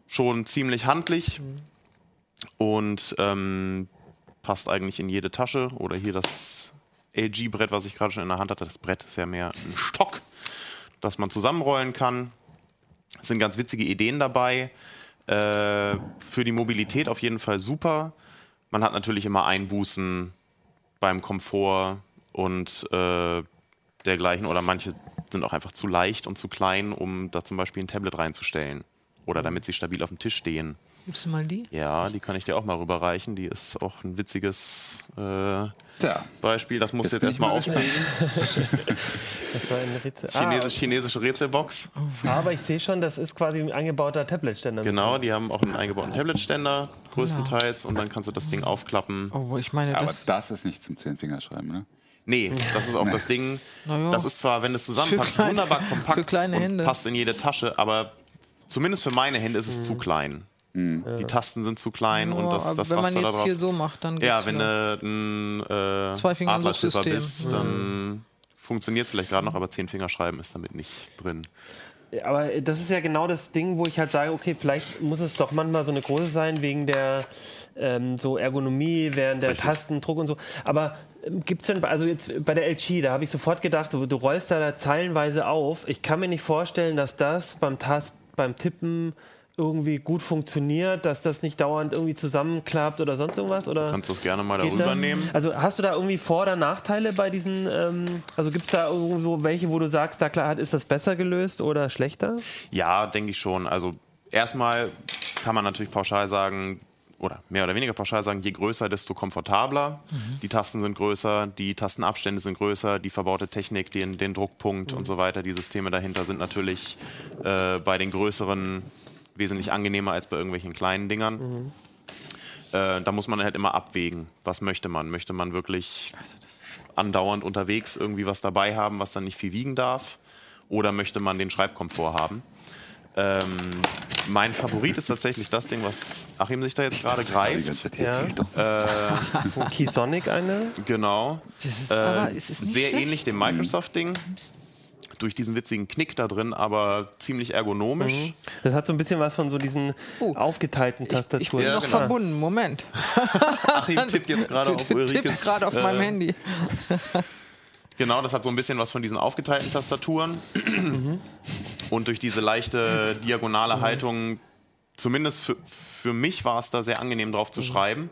schon ziemlich handlich und ähm, passt eigentlich in jede Tasche. Oder hier das LG-Brett, was ich gerade schon in der Hand hatte. Das Brett ist ja mehr ein Stock, das man zusammenrollen kann. Es sind ganz witzige Ideen dabei. Äh, für die Mobilität auf jeden Fall super. Man hat natürlich immer Einbußen beim Komfort und äh, dergleichen. Oder manche sind auch einfach zu leicht und zu klein, um da zum Beispiel ein Tablet reinzustellen. Oder damit sie stabil auf dem Tisch stehen. Gibst du mal die? Ja, die kann ich dir auch mal rüberreichen. Die ist auch ein witziges äh. Beispiel. Das musst du Jetzt jetzt erstmal aufkriegen. das war ein Rätsel. Chinesisch, chinesische Rätselbox. Ah, aber ich sehe schon, das ist quasi ein eingebauter Tablet-Ständer. Genau, die haben auch einen eingebauten Tabletständer, größtenteils. Und dann kannst du das Ding aufklappen. Oh, ich meine, Aber das. das ist nicht zum Zehnfingerschreiben, ne? Nee, das ist auch das Ding. Das ist zwar, wenn es zusammenpasst, kleine- wunderbar für kompakt kleine und Hände. passt in jede Tasche, aber zumindest für meine Hände ist es zu klein. Die Tasten sind zu klein und Ja, das, aber das wenn man Raster da jetzt drauf. hier so macht, dann Ja, wenn du ein äh, Zwei Finger Adlertipper Suchsystem. bist, dann funktioniert es vielleicht gerade noch, aber zehn Finger schreiben ist damit nicht drin. Aber das ist ja genau das Ding, wo ich halt sage, okay, vielleicht muss es doch manchmal so eine große sein wegen der ähm, so Ergonomie während der Richtig. Tastendruck und so. Aber gibt es denn, also jetzt bei der LG, da habe ich sofort gedacht, du, du rollst da, da zeilenweise auf. Ich kann mir nicht vorstellen, dass das beim Tast, beim Tippen irgendwie gut funktioniert, dass das nicht dauernd irgendwie zusammenklappt oder sonst irgendwas? Oder Kannst du es gerne mal darüber das? nehmen? Also hast du da irgendwie Vor- oder Nachteile bei diesen, ähm, also gibt es da irgendwo welche, wo du sagst, da klar ist das besser gelöst oder schlechter? Ja, denke ich schon. Also erstmal kann man natürlich pauschal sagen, oder mehr oder weniger pauschal sagen, je größer, desto komfortabler. Die Tasten sind größer, die Tastenabstände sind größer, die verbaute Technik, den, den Druckpunkt und so weiter, die Systeme dahinter sind natürlich äh, bei den größeren wesentlich angenehmer als bei irgendwelchen kleinen Dingern. Äh, da muss man halt immer abwägen, was möchte man. Möchte man wirklich andauernd unterwegs irgendwie was dabei haben, was dann nicht viel wiegen darf? Oder möchte man den Schreibkomfort haben? Ähm, mein Favorit ist tatsächlich das Ding, was Achim sich da jetzt gerade greift. Ja. doch. Von Keysonic eine? Genau. Das ist, Äh, aber ist es nicht sehr schlecht? ähnlich dem Microsoft-Ding. Durch diesen witzigen Knick da drin, aber ziemlich ergonomisch. Das hat so ein bisschen was von so diesen Oh. aufgeteilten Ich, ich Tastaturen. bin Ja, noch genau. verbunden. Moment. Achim tippt jetzt gerade auf Du tippst Ulrikes. gerade auf äh, meinem Handy. Genau, das hat so ein bisschen was von diesen aufgeteilten Tastaturen. und durch diese leichte diagonale Haltung, zumindest für, für mich war es da sehr angenehm drauf zu schreiben.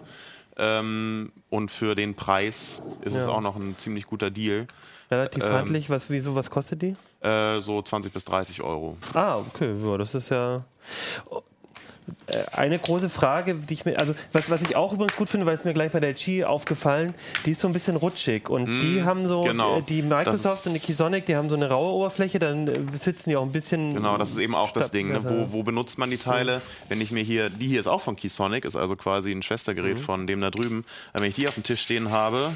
Ähm, und für den Preis ist es Ja. auch noch ein ziemlich guter Deal. Relativ Ähm, handlich. Was, wieso, was kostet die? Äh, so 20 bis 30 Euro. Ah, okay, ja, das ist ja. Äh, Eine große Frage, die ich mir, also was, was ich auch übrigens gut finde, weil es mir gleich bei der LG aufgefallen, die ist so ein bisschen rutschig und die haben so, genau. äh, die Microsoft und die Keysonic, die haben so eine raue Oberfläche, dann äh, sitzen die auch ein bisschen. Genau, das ist eben auch das Ding. Ne? Wo, wo benutzt man die Teile? Wenn ich mir hier, die hier ist auch von Keysonic, ist also quasi ein Schwestergerät Mhm. von dem da drüben. Wenn ich die auf dem Tisch stehen habe,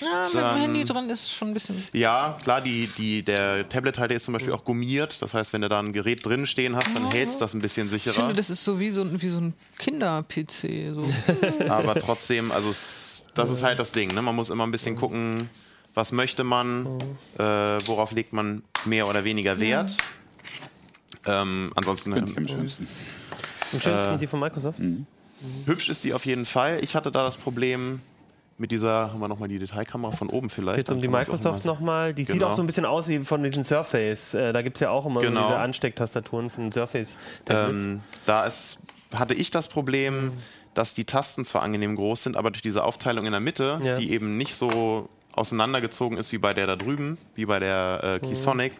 Ja, mit dem Handy dran ist schon ein bisschen. ja, klar, die, die, der Tablet-Teil der ist zum Beispiel auch gummiert. Das heißt, wenn du da ein Gerät drin stehen hast, dann hältst das ein bisschen Ich sicherer. Das ist so wie so, ein- wie so ein Kinder-PC. So. Aber trotzdem, also es, das ist halt das Ding. Ne? Man muss immer ein bisschen gucken, was möchte man, äh, worauf legt man mehr oder weniger Wert. Ähm, ansonsten Finde ich am schönsten. Am schönsten die von Microsoft. hübsch ist die auf jeden Fall. Ich hatte da das Problem mit dieser, haben wir nochmal die Detailkamera von oben vielleicht. Jetzt um die Microsoft mal- nochmal. Die sieht Genau. auch so ein bisschen aus wie von diesen Surface. Äh, da gibt es ja auch immer so Genau. diese Anstecktastaturen von den Surface-Tablets. Ähm, da ist, hatte ich das Problem, dass die Tasten zwar angenehm groß sind, aber durch diese Aufteilung in der Mitte, Ja. die eben nicht so auseinandergezogen ist wie bei der da drüben, wie bei der äh, Keysonic,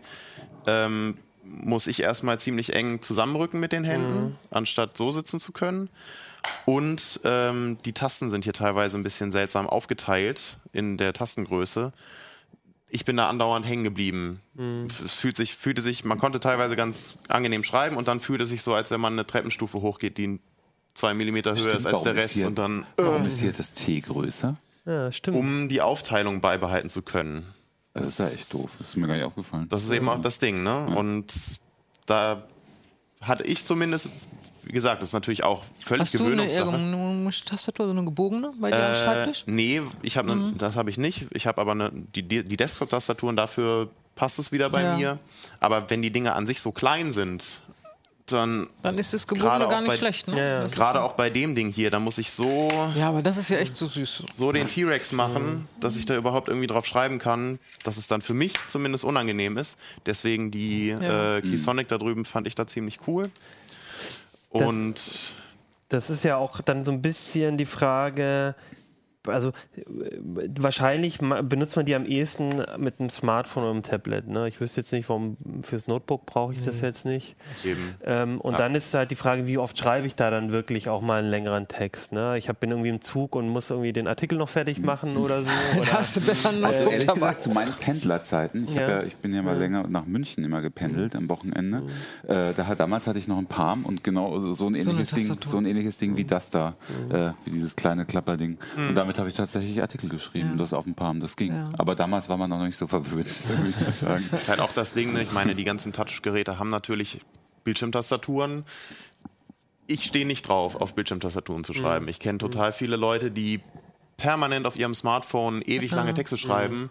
ähm, muss ich erstmal ziemlich eng zusammenrücken mit den Händen, anstatt so sitzen zu können. Und ähm, die Tasten sind hier teilweise ein bisschen seltsam aufgeteilt in der Tastengröße. Ich bin da andauernd hängen geblieben. Es fühlt sich, fühlte sich, man konnte teilweise ganz angenehm schreiben und dann fühlte es sich so, als wenn man eine Treppenstufe hochgeht, die zwei Millimeter höher Stimmt, ist als der ist Rest hier- und dann, Warum ist hier das T größer? ja, stimmt. um die Aufteilung beibehalten zu können. Das ist ja echt doof. Das ist mir gar nicht aufgefallen. Das ist eben auch das Ding, ne? Und da hatte ich zumindest, wie gesagt, das ist natürlich auch völlig Hast du eine Gewöhnungssache. ergonomische Tastatur, so eine gebogene bei dir am Äh, Schreibtisch? nee, ich habe Mhm. ne, das habe ich nicht. Ich habe aber ne, die, die Desktop-Tastaturen dafür passt es wieder bei Ja. mir. Aber wenn die Dinge an sich so klein sind, dann Dann ist das gerade gebogene auch gar nicht bei- schlecht. Ne? Ja, ja. Gerade auch bei dem Ding hier, da muss ich so ja, aber das ist ja echt so süß. so den T-Rex machen, dass ich da überhaupt irgendwie drauf schreiben kann, dass es dann für mich zumindest unangenehm ist. Deswegen die Ja. äh, Keysonic da drüben fand ich da ziemlich cool. Und Das ist ja auch dann so ein bisschen die Frage, also äh, wahrscheinlich benutzt man die am ehesten mit einem Smartphone oder einem Tablet. Ne? Ich wüsste jetzt nicht, warum fürs Notebook brauche ich das jetzt nicht. Ähm, und Ja. dann ist halt die Frage, wie oft schreibe ich da dann wirklich auch mal einen längeren Text. Ne? Ich hab, bin irgendwie im Zug und muss irgendwie den Artikel noch fertig machen oder so. Da Oder, hast du besser einen Also Notebook ehrlich dabei. gesagt, zu meinen Pendlerzeiten, ich, Ja. ja, ich bin ja mal länger nach München immer gependelt am Wochenende. Äh, da damals hatte ich noch ein Palm und genau so, so ein ähnliches Ding, Tastatur. so ein ähnliches Ding wie das da, äh, wie dieses kleine Klapperding. Und damit habe ich tatsächlich Artikel geschrieben, Ja. das auf dem Palm, das ging. Ja. Aber damals war man noch nicht so verwöhnt, würde ich sagen. Das ist halt auch das Ding, ne? ich meine, die ganzen Touchgeräte haben natürlich Bildschirmtastaturen. Ich stehe nicht drauf, auf Bildschirmtastaturen zu schreiben. Ich kenne total viele Leute, die permanent auf ihrem Smartphone ewig lange Texte schreiben.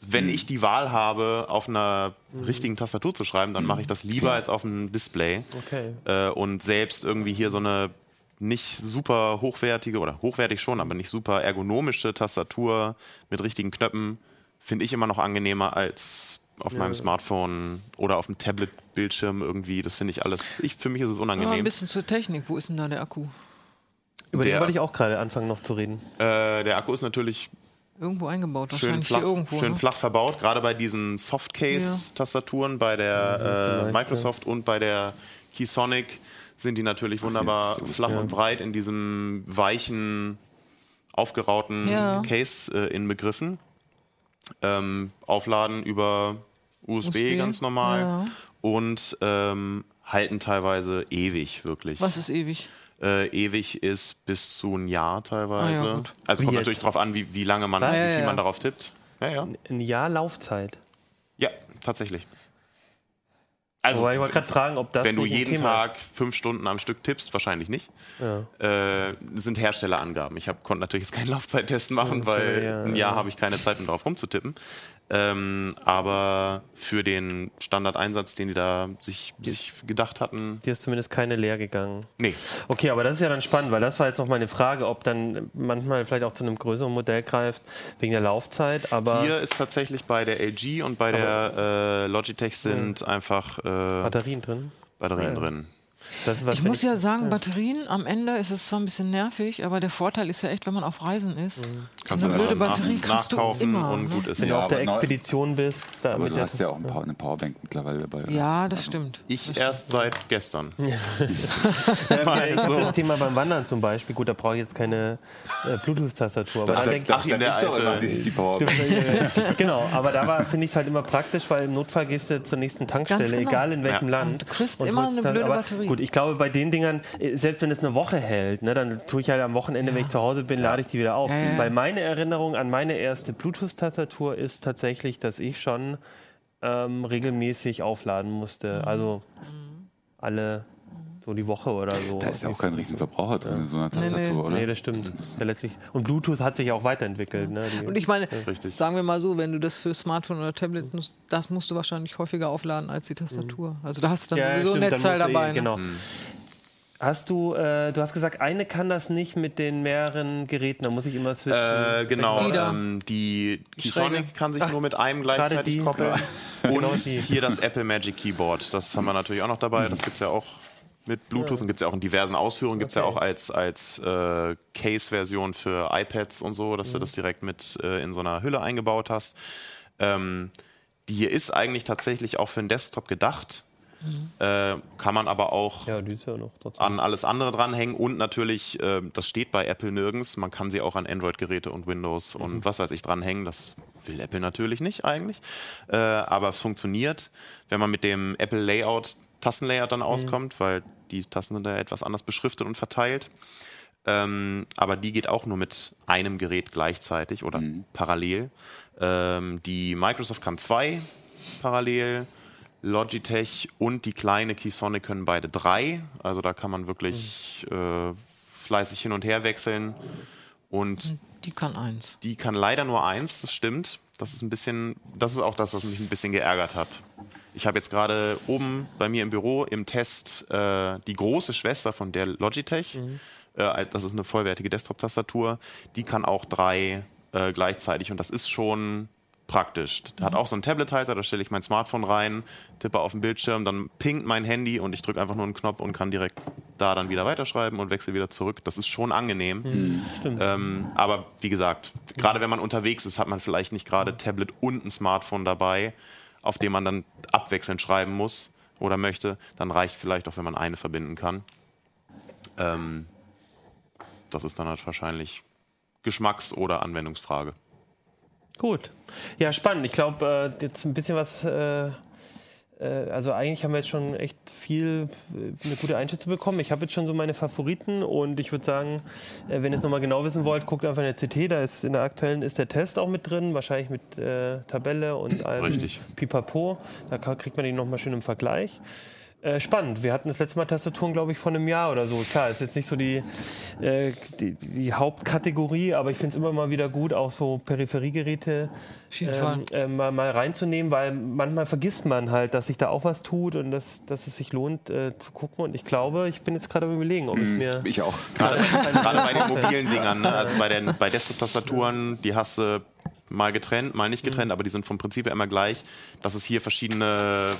Wenn ich die Wahl habe, auf einer richtigen Tastatur zu schreiben, dann mache ich das lieber als auf einem Display. okay. Äh, und selbst irgendwie hier so eine nicht super hochwertige oder hochwertig schon, aber nicht super ergonomische Tastatur mit richtigen Knöpfen finde ich immer noch angenehmer als auf meinem Smartphone oder auf dem Tablet-Bildschirm irgendwie. Das finde ich alles. Ich, für mich ist es Aber ein unangenehm. bisschen zur Technik. Wo ist denn da der Akku? Über den Der- wollte ich auch gerade anfangen noch zu reden. Äh, der Akku ist natürlich Irgendwo eingebaut, schön, wahrscheinlich flach, hier irgendwo. schön ne? flach verbaut, gerade bei diesen Softcase-Tastaturen, bei der äh, vielleicht, Microsoft und bei der Keysonic sind die natürlich wunderbar gut, flach und breit in diesem weichen, aufgerauten Ja. Case äh, inbegriffen. Ähm, aufladen über USB, USB, ganz normal ja. und ähm, halten teilweise ewig, wirklich. Was ist ewig? Äh, ewig ist bis zu ein Jahr teilweise. Ah ja, gut. also Wie kommt natürlich drauf an, wie, wie lange man, wie Ja, viel ja, man ja. darauf tippt. Ja, ja. Ein Jahr Laufzeit. Ja, tatsächlich. Also, Wobei ich wollte gerade fragen, ob das wenn du jeden Thema Tag fünf Stunden am Stück tippst, wahrscheinlich nicht. Ja. Äh, sind Herstellerangaben. Ich hab, konnte natürlich jetzt keinen Laufzeittest machen, weil ja, ein ja. Jahr habe ich keine Zeit, um drauf rumzutippen. Ähm, aber für den Standardeinsatz, den die da sich, sich gedacht hatten, Dir ist zumindest keine leer gegangen. nee. Okay, aber das ist ja dann spannend, weil das war jetzt noch meine Frage, ob dann manchmal vielleicht auch zu einem größeren Modell greift wegen der Laufzeit. Aber Hier ist tatsächlich bei der LG und bei der äh, Logitech sind einfach äh, Batterien drin. Batterien Ja. drin. Das ist was, Ich muss ja sagen, Batterien, am Ende ist es zwar ein bisschen nervig, aber der Vorteil ist ja echt, wenn man auf Reisen ist. Kannst eine du blöde Batterie kriegst du nachkaufen immer. und ne? gut ist. wenn Ja, du auf der Expedition bist. Da Aber mit du hast ja auch ein Power, eine Powerbank mittlerweile dabei. Ja, das stimmt. Ich erst seit gestern. Ich habe das Thema beim Wandern zum Beispiel. Gut, da brauche ich jetzt keine äh, Bluetooth-Tastatur. Aber Da dann steckt denk, Ach, steck der ich doch alte- immer die, die Powerbank. genau, aber da war- finde ich es halt immer praktisch, weil im Notfall gehst du zur nächsten Tankstelle, genau. egal in welchem Ja. Land. Und du kriegst immer eine blöde Batterie. Gut, ich glaube, bei den Dingern, äh, selbst wenn es eine Woche hält, ne, dann tue ich halt am Wochenende, wenn ich zu Hause bin, lade ich die wieder auf. Ja, ja. Weil meine Erinnerung an meine erste Bluetooth-Tastatur ist tatsächlich, dass ich schon ähm, regelmäßig aufladen musste. Mhm. Also alle so die Woche oder so. Da ist ja auch kein Riesenverbraucher drin in so einer Nee, nee. Tastatur, oder? Nee, das stimmt. Ja, letztlich. Und Bluetooth hat sich auch weiterentwickelt. Ne? Die, Und ich meine, Richtig. sagen wir mal so, wenn du das für Smartphone oder Tablet nutzt, das musst du wahrscheinlich häufiger aufladen als die Tastatur. Also da hast du dann Ja, sowieso ein stimmt, Netzteil eh- dabei. Ne? Genau. Hast du, äh, du hast gesagt, eine kann das nicht mit den mehreren Geräten, da muss ich immer switchen. Äh, genau, Die ähm, die Keysonic kann sich nur mit einem gleichzeitig koppeln. Genau Und hier das Apple Magic Keyboard, das haben wir natürlich auch noch dabei. Das gibt es ja auch mit Bluetooth und gibt es ja auch in diversen Ausführungen. Gibt es ja Okay. auch als, als äh, Case-Version für iPads und so, dass du das direkt mit äh, in so einer Hülle eingebaut hast. Ähm, die hier ist eigentlich tatsächlich auch für den Desktop gedacht. Äh, kann man aber auch ja, ja an alles andere dranhängen und natürlich, äh, das steht bei Apple nirgends, man kann sie auch an Android-Geräte und Windows und was weiß ich dranhängen. Das will Apple natürlich nicht eigentlich, äh, aber es funktioniert, wenn man mit dem Apple Tastenlayout dann auskommt, weil die Tasten sind da etwas anders beschriftet und verteilt. Ähm, aber die geht auch nur mit einem Gerät gleichzeitig oder parallel. Ähm, die Microsoft kann zwei parallel. Logitech und die kleine Keysonic können beide drei. Also da kann man wirklich äh, fleißig hin und her wechseln. Und Die kann eins. die kann leider nur eins, das stimmt. Das ist ein bisschen, das ist auch das, was mich ein bisschen geärgert hat. Ich habe jetzt gerade oben bei mir im Büro im Test äh, die große Schwester von der Logitech. Äh, das ist eine vollwertige Desktop-Tastatur. Die kann auch drei äh, gleichzeitig und das ist schon praktisch. Hat auch so einen Tablet-Halter, da stelle ich mein Smartphone rein, tippe auf den Bildschirm, dann pinkt mein Handy und ich drücke einfach nur einen Knopf und kann direkt da dann wieder weiterschreiben und wechsle wieder zurück. Das ist schon angenehm. Stimmt. Ähm, aber wie gesagt, gerade wenn man unterwegs ist, hat man vielleicht nicht gerade Tablet und ein Smartphone dabei, auf dem man dann abwechselnd schreiben muss oder möchte. Dann reicht vielleicht auch, wenn man eine verbinden kann. Ähm, das ist dann halt wahrscheinlich Geschmacks- oder Anwendungsfrage. Gut. Ja, spannend. Ich glaube, äh, jetzt ein bisschen was. Äh, also, eigentlich haben wir jetzt schon echt viel, äh, eine gute Einschätzung bekommen. Ich habe jetzt schon so meine Favoriten und ich würde sagen, äh, wenn ihr es nochmal genau wissen wollt, guckt einfach in der CT. Da ist in der aktuellen ist der Test auch mit drin, wahrscheinlich mit äh, Tabelle und allem Richtig. Pipapo. Da kriegt man die nochmal schön im Vergleich. Äh, spannend. Wir hatten das letzte Mal Tastaturen, glaube ich, vor einem Jahr oder so. Klar, ist jetzt nicht so die, äh, die, die Hauptkategorie, aber ich finde es immer mal wieder gut, auch so Peripheriegeräte ähm, äh, mal, mal reinzunehmen, weil manchmal vergisst man halt, dass sich da auch was tut und dass, dass es sich lohnt äh, zu gucken. Und ich glaube, ich bin jetzt gerade überlegen, ob ich mir. Ich auch. Gerade, gerade bei den mobilen Dingern, ne? also bei, den, bei Desktop-Tastaturen, die hast du mal getrennt, mal nicht getrennt, aber die sind vom Prinzip her immer gleich. Dass es hier verschiedene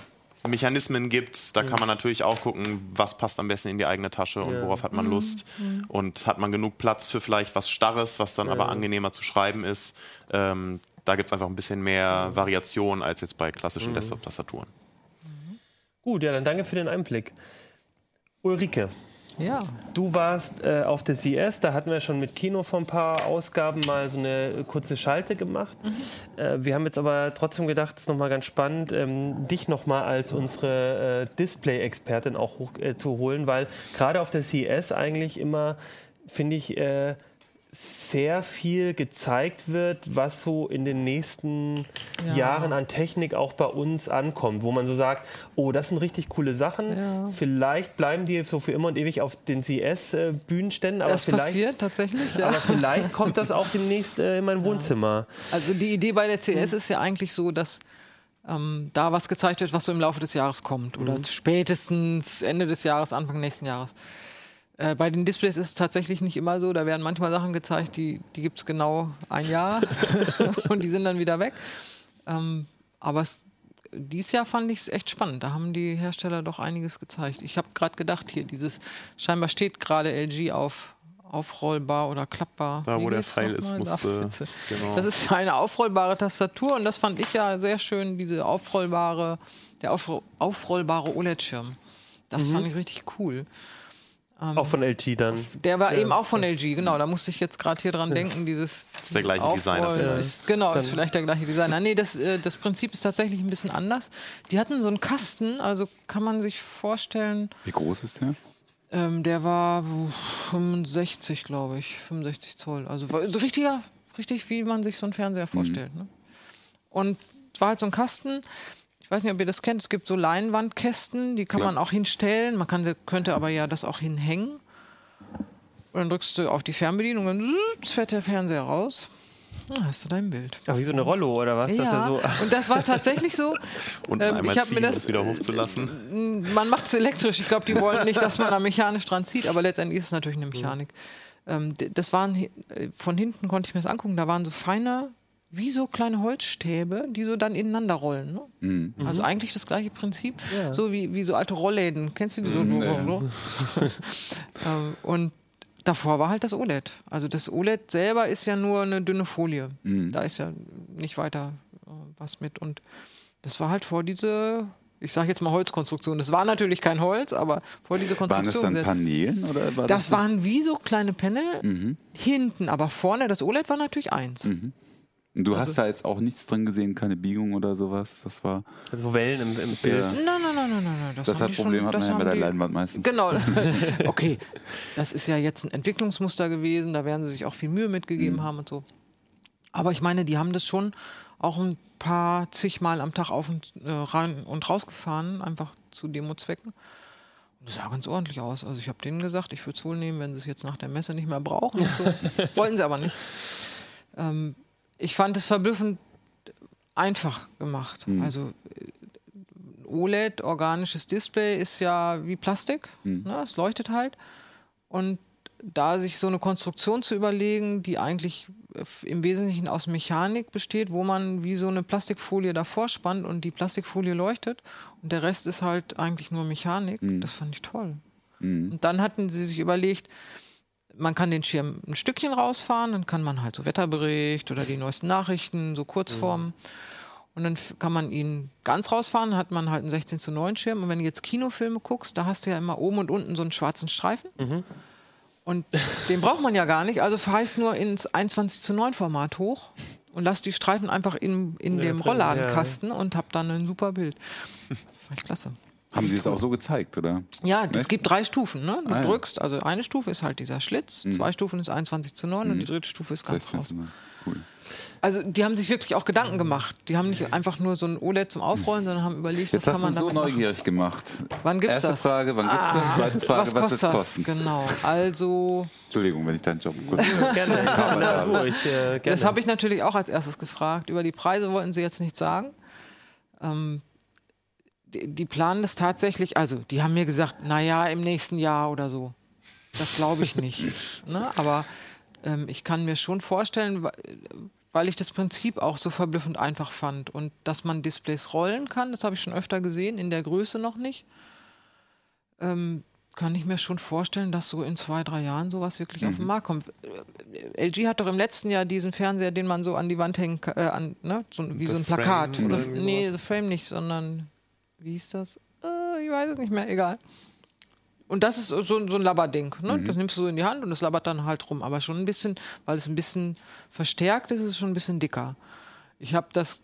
Mechanismen gibt, da kann man natürlich auch gucken, was passt am besten in die eigene Tasche und Ja. worauf hat man Lust. Und hat man genug Platz für vielleicht was Starres, was dann aber angenehmer zu schreiben ist. Ähm, da gibt es einfach ein bisschen mehr Variation als jetzt bei klassischen Desktop-Tastaturen. Gut, ja, dann danke für den Einblick. Ulrike, Ja. du warst äh, auf der CS, da hatten wir schon mit Kino vor ein paar Ausgaben mal so eine kurze Schalte gemacht. Äh, wir haben jetzt aber trotzdem gedacht, es ist nochmal ganz spannend, ähm, dich nochmal als unsere äh, Display-Expertin auch hoch, äh, zu holen, weil gerade auf der CS eigentlich immer, finde ich, äh, sehr viel gezeigt wird, was so in den nächsten Ja. Jahren an Technik auch bei uns ankommt, wo man so sagt, oh, das sind richtig coole Sachen. Ja. Vielleicht bleiben die so für immer und ewig auf den CES-Bühnenständen, aber das vielleicht, passiert tatsächlich, ja. aber vielleicht kommt das auch demnächst äh, in mein Wohnzimmer. Also die Idee bei der CS ist ja eigentlich so, dass ähm, da was gezeigt wird, was so im Laufe des Jahres kommt. Oder spätestens Ende des Jahres, Anfang nächsten Jahres. Äh, bei den Displays ist es tatsächlich nicht immer so. Da werden manchmal Sachen gezeigt, die, die gibt es genau ein Jahr und die sind dann wieder weg. Ähm, aber es, dieses Jahr fand ich es echt spannend. Da haben die Hersteller doch einiges gezeigt. Ich habe gerade gedacht, hier dieses, scheinbar steht gerade LG auf aufrollbar oder klappbar. Da, wo der Pfeil ist, nochmal? muss, Da äh, genau. Das ist eine aufrollbare Tastatur und das fand ich ja sehr schön, diese aufrollbare, der aufro aufrollbare OLED-Schirm. Das fand ich richtig cool. Auch von LG dann. Der war eben auch von LG, genau. Da musste ich jetzt gerade hier dran denken, dieses. Ist der gleiche Designer vielleicht. Ist, genau, ist vielleicht der gleiche Designer. Nee, das, äh, das Prinzip ist tatsächlich ein bisschen anders. Die hatten so einen Kasten, also kann man sich vorstellen, Wie groß ist der? ähm, der war uh, 65, glaube ich, 65 Zoll. Also richtiger, richtig wie man sich so einen Fernseher vorstellt. Ne? Und es war halt so ein Kasten. Ich weiß nicht, ob ihr das kennt. Es gibt so Leinwandkästen, die kann Klar. man auch hinstellen. Man kann, könnte aber ja das auch hinhängen. Und dann drückst du auf die Fernbedienung und dann fährt der Fernseher raus. Dann hast du dein Bild. Ach, wie so eine Rollo oder was? Ja, so, und das war tatsächlich so. Und Ähm, einmal ich hab ziehen, mir das- wieder hochzulassen. Man macht es elektrisch. Ich glaube, die wollen nicht, dass man da mechanisch dran zieht, aber letztendlich ist es natürlich eine Mechanik. Ähm, d- das waren, äh, von hinten konnte ich mir das angucken, da waren so feine, wie so kleine Holzstäbe, die so dann ineinander rollen. Ne? Mhm. Also eigentlich das gleiche Prinzip, Ja. so wie, wie so alte Rollläden. Kennst du die so? ja. ähm, und davor war halt das OLED. Also das OLED selber ist ja nur eine dünne Folie. Mhm. Da ist ja nicht weiter äh, was mit. Und das war halt vor diese, ich sage jetzt mal Holzkonstruktion. Das war natürlich kein Holz, aber vor diese Waren das Konstruktion. dann. Paneelen oder war das waren wie so kleine Panel Mhm. hinten, aber vorne das OLED war natürlich eins. Und Du Also hast da jetzt auch nichts drin gesehen, keine Biegung oder sowas. Das war. so Wellen im, im Bild. Nein, nein, nein, nein, nein. Das, Das hat Problem schon, hat man ja bei der Leinwand meistens. Genau. Okay. Das ist ja jetzt ein Entwicklungsmuster gewesen, da werden sie sich auch viel Mühe mitgegeben haben und so. Aber ich meine, die haben das schon auch ein paar zigmal am Tag auf und äh, rein und rausgefahren, einfach zu Demozwecken. Und das sah ganz ordentlich aus. Also ich habe denen gesagt, ich würde es wohl nehmen, wenn sie es jetzt nach der Messe nicht mehr brauchen. Und so. Wollten sie aber nicht. Ähm, ich fand es verblüffend einfach gemacht. Also OLED, organisches Display, ist ja wie Plastik. Ne? Es leuchtet halt. Und da sich so eine Konstruktion zu überlegen, die eigentlich im Wesentlichen aus Mechanik besteht, wo man wie so eine Plastikfolie davor spannt und die Plastikfolie leuchtet und der Rest ist halt eigentlich nur Mechanik, das fand ich toll. Und dann hatten sie sich überlegt, man kann den Schirm ein Stückchen rausfahren, dann kann man halt so Wetterbericht oder die neuesten Nachrichten, so Kurzformen. Und dann kann man ihn ganz rausfahren, hat man halt einen 16 zu 9 Schirm. Und wenn du jetzt Kinofilme guckst, da hast du ja immer oben und unten so einen schwarzen Streifen. Und den braucht man ja gar nicht. Also verheiß nur ins 21 zu 9 Format hoch und lass die Streifen einfach in, in Ja, dem drin, Rollladenkasten und hab dann ein super Bild. Fand ich klasse. Haben Sie es auch so gezeigt, oder? Ja, es gibt drei Stufen. Ne? Du Ah, drückst, also eine Stufe ist halt dieser Schlitz, zwei Stufen ist 21 zu 9 und die dritte Stufe ist ganz 16 raus. Cool. Also die haben sich wirklich auch Gedanken gemacht. Die haben nicht einfach nur so ein OLED zum Aufrollen, sondern haben überlegt, Jetzt was hast kann man uns so damit machen. neugierig gemacht. Wann gibt's Erste das? Frage, wann gibt's das? Zweite Frage, was was, kostet das? kosten? Genau. Also, Entschuldigung, wenn ich deinen Job kurz. Gerne, na, ruhig, äh, gerne. das habe ich natürlich auch als erstes gefragt. Über die Preise wollten sie jetzt nichts sagen. Ähm, die, planen das tatsächlich, also die haben mir gesagt, naja, im nächsten Jahr oder so. Das glaube ich nicht. ne? Aber ähm, ich kann mir schon vorstellen, weil ich das Prinzip auch so verblüffend einfach fand und dass man Displays rollen kann, das habe ich schon öfter gesehen, in der Größe noch nicht. Ähm, kann ich mir schon vorstellen, dass so in zwei, drei Jahren sowas wirklich auf den Markt kommt. Äh, LG hat doch im letzten Jahr diesen Fernseher, den man so an die Wand hängen kann, äh, an, ne? so, wie The so ein Frame Plakat. oder The, nee, The Frame nicht, sondern wie hieß das? Äh, ich weiß es nicht mehr, egal. Und das ist so, so ein Labberding. Ne? Das nimmst du so in die Hand und das labbert dann halt rum. Aber schon ein bisschen, weil es ein bisschen verstärkt ist, ist es schon ein bisschen dicker. Ich habe das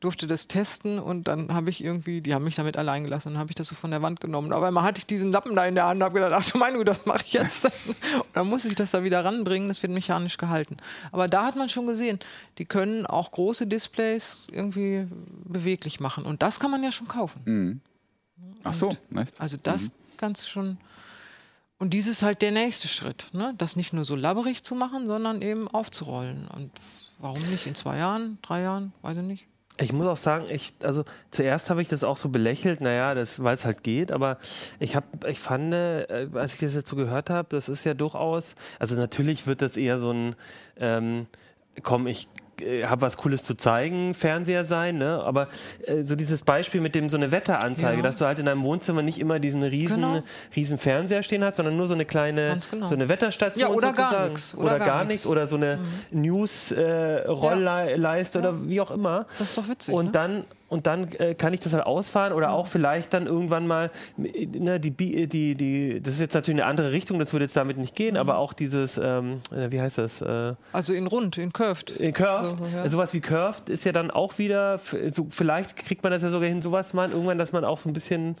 durfte das testen und dann habe ich irgendwie, die haben mich damit allein gelassen und habe ich das so von der Wand genommen. Aber einmal hatte ich diesen Lappen da in der Hand und habe gedacht, ach du meine Güte, das mache ich jetzt. und dann muss ich das da wieder ranbringen, das wird mechanisch gehalten. Aber da hat man schon gesehen, die können auch große Displays irgendwie beweglich machen und das kann man ja schon kaufen. Mhm. Ach so, echt? Also das ganz schon. Und dies ist halt der nächste Schritt, ne? das nicht nur so labberig zu machen, sondern eben aufzurollen. Und warum nicht in zwei Jahren, drei Jahren, weiß ich nicht. Ich muss auch sagen, ich, also zuerst habe ich das auch so belächelt, naja, das, weil es halt geht, aber ich habe, ich fand, äh, als ich das jetzt so gehört habe, das ist ja durchaus, also natürlich wird das eher so ein, ähm, komm, ich äh, habe was Cooles zu zeigen, Fernseher sein, ne? aber äh, so dieses Beispiel mit dem so eine Wetteranzeige, Ja. dass du halt in deinem Wohnzimmer nicht immer diesen riesen, Genau. riesen Fernseher stehen hast, sondern nur so eine kleine, genau. so eine Wetterstation Ja, oder gar sozusagen. nix, Oder, oder gar, gar nichts. Mhm. oder so eine News-Rollleiste oder wie auch immer. Das ist doch witzig. Und ne? dann und dann äh, kann ich das halt ausfahren oder auch vielleicht dann irgendwann mal äh, ne, die, Bi- die die das ist jetzt natürlich eine andere Richtung, das würde jetzt damit nicht Mhm. gehen, aber auch dieses ähm, äh, wie heißt das äh, also in rund, in curved. in Curved, So, ja. sowas wie Curved ist ja dann auch wieder, so, vielleicht kriegt man das ja sogar hin, sowas mal irgendwann, dass man auch so ein bisschen,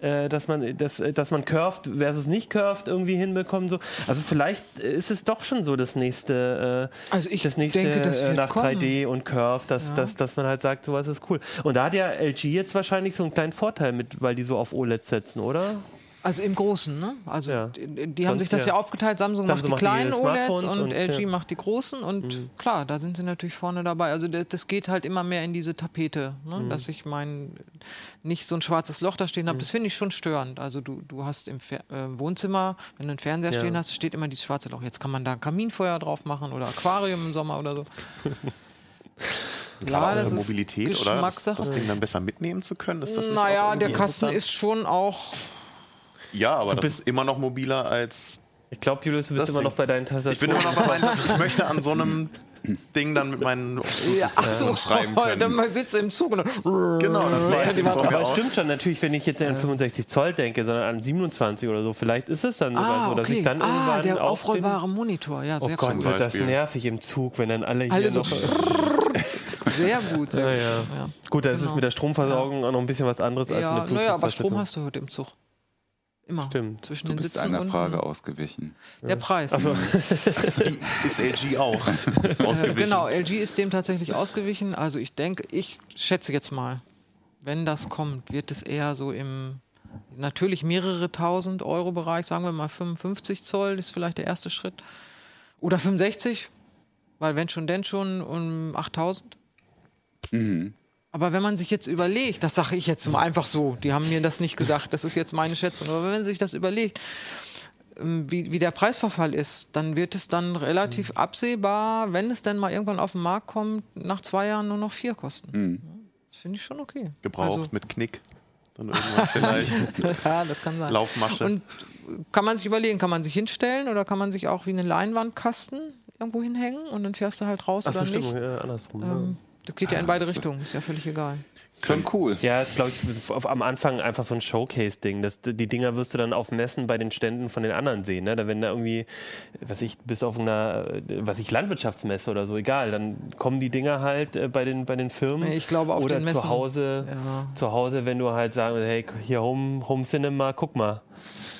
äh, dass man, dass, äh, dass man Curved versus nicht Curved irgendwie hinbekommt. So. Also vielleicht ist es doch schon so das nächste, äh, Also ich das nächste denke, das äh, nach kommen. 3D und Curved, dass, Ja. dass, dass man halt sagt, sowas ist cool. Und da hat ja LG jetzt wahrscheinlich so einen kleinen Vorteil mit, weil die so auf OLED setzen, oder? Also im Großen, ne? Also Ja. die, die haben sich das ja. ja aufgeteilt. Samsung, Samsung macht die macht die kleinen OLEDs und, und- LG ja. Mhm. macht die großen. Und klar, da sind sie natürlich vorne dabei. Also das, das geht halt immer mehr in diese Tapete, ne? Mhm. dass ich mein nicht so ein schwarzes Loch da stehen habe. Das finde ich schon störend. Also du, du hast im Fer äh, Wohnzimmer, wenn du einen Fernseher Ja. stehen hast, steht immer dieses schwarze Loch. Jetzt kann man da ein Kaminfeuer drauf machen oder Aquarium im Sommer oder so. Gerade ist Mobilität, oder? Das, das Ding dann besser mitnehmen zu können, ist das nicht Naja, auch der Kasten ist schon auch Ja, aber das bist- ist immer noch mobiler als. Ich glaube, Julius, du bist immer Ding. noch bei deinen Ich bin Tastaturen. immer noch bei meinen. Ich möchte an so einem Ding dann mit meinen Ja, ach so, schreiben können. dann mal sitzt im Zug und dann, Genau, dann Ja, vor mir Aber es stimmt schon, natürlich, wenn ich jetzt an 65 Zoll denke, sondern an 27 oder so, vielleicht ist es dann sogar Ah, so, dass okay. ich dann ah, irgendwann der aufrollbare Monitor. Ja, Oh sehr Gott, cool. wird das nervig im Zug, wenn dann alle hier Alle so noch... Sehr gut. Ja, gut. ja. Gut, das ist Genau. mit der Stromversorgung auch noch ein bisschen was anderes als eine Ja, naja, aber Strom hast du heute im Zug. Immer. Stimmt. Zwischen Du den bist Sitzen einer Frage ausgewichen. der Preis. Achso, Ist LG auch Äh, ausgewichen. genau, LG ist dem tatsächlich ausgewichen. Also ich denke, ich schätze jetzt mal, wenn das kommt, wird es eher so im natürlich mehrere tausend Euro Bereich, sagen wir mal 55 Zoll ist vielleicht der erste Schritt. Oder 65, weil wenn schon, denn schon um 8000. Aber wenn man sich jetzt überlegt, das sage ich jetzt mal einfach so, die haben mir das nicht gesagt, das ist jetzt meine Schätzung, aber wenn man sich das überlegt, ähm, wie, wie der Preisverfall ist, dann wird es dann relativ absehbar, wenn es dann mal irgendwann auf den Markt kommt, nach zwei Jahren nur noch vier kosten. Das finde ich schon okay. Gebraucht Also, mit Knick. Dann irgendwann vielleicht. ja, das kann sein. Laufmasche. Und kann man sich überlegen, kann man sich hinstellen oder kann man sich auch wie eine Leinwandkasten irgendwo hinhängen und dann fährst du halt raus Achso, oder stimmt, nicht? ja, andersrum. Ähm, das geht ja in beide Richtungen, ist ja völlig egal. Schon cool. Ja, ist glaube ich auf, am Anfang einfach so ein Showcase-Ding. Das- Die Dinger wirst du dann auf Messen bei den Ständen von den anderen sehen. Ne? Da wenn da irgendwie, was ich, bis auf einer, was ich, Landwirtschaftsmesse oder so, egal, dann kommen die Dinger halt äh, bei den, bei den Firmen. Ich glaube, auf oder den Messen- zu Hause, Ja. zu Hause, wenn du halt sagen, hey, hier Home, Home Cinema, guck mal.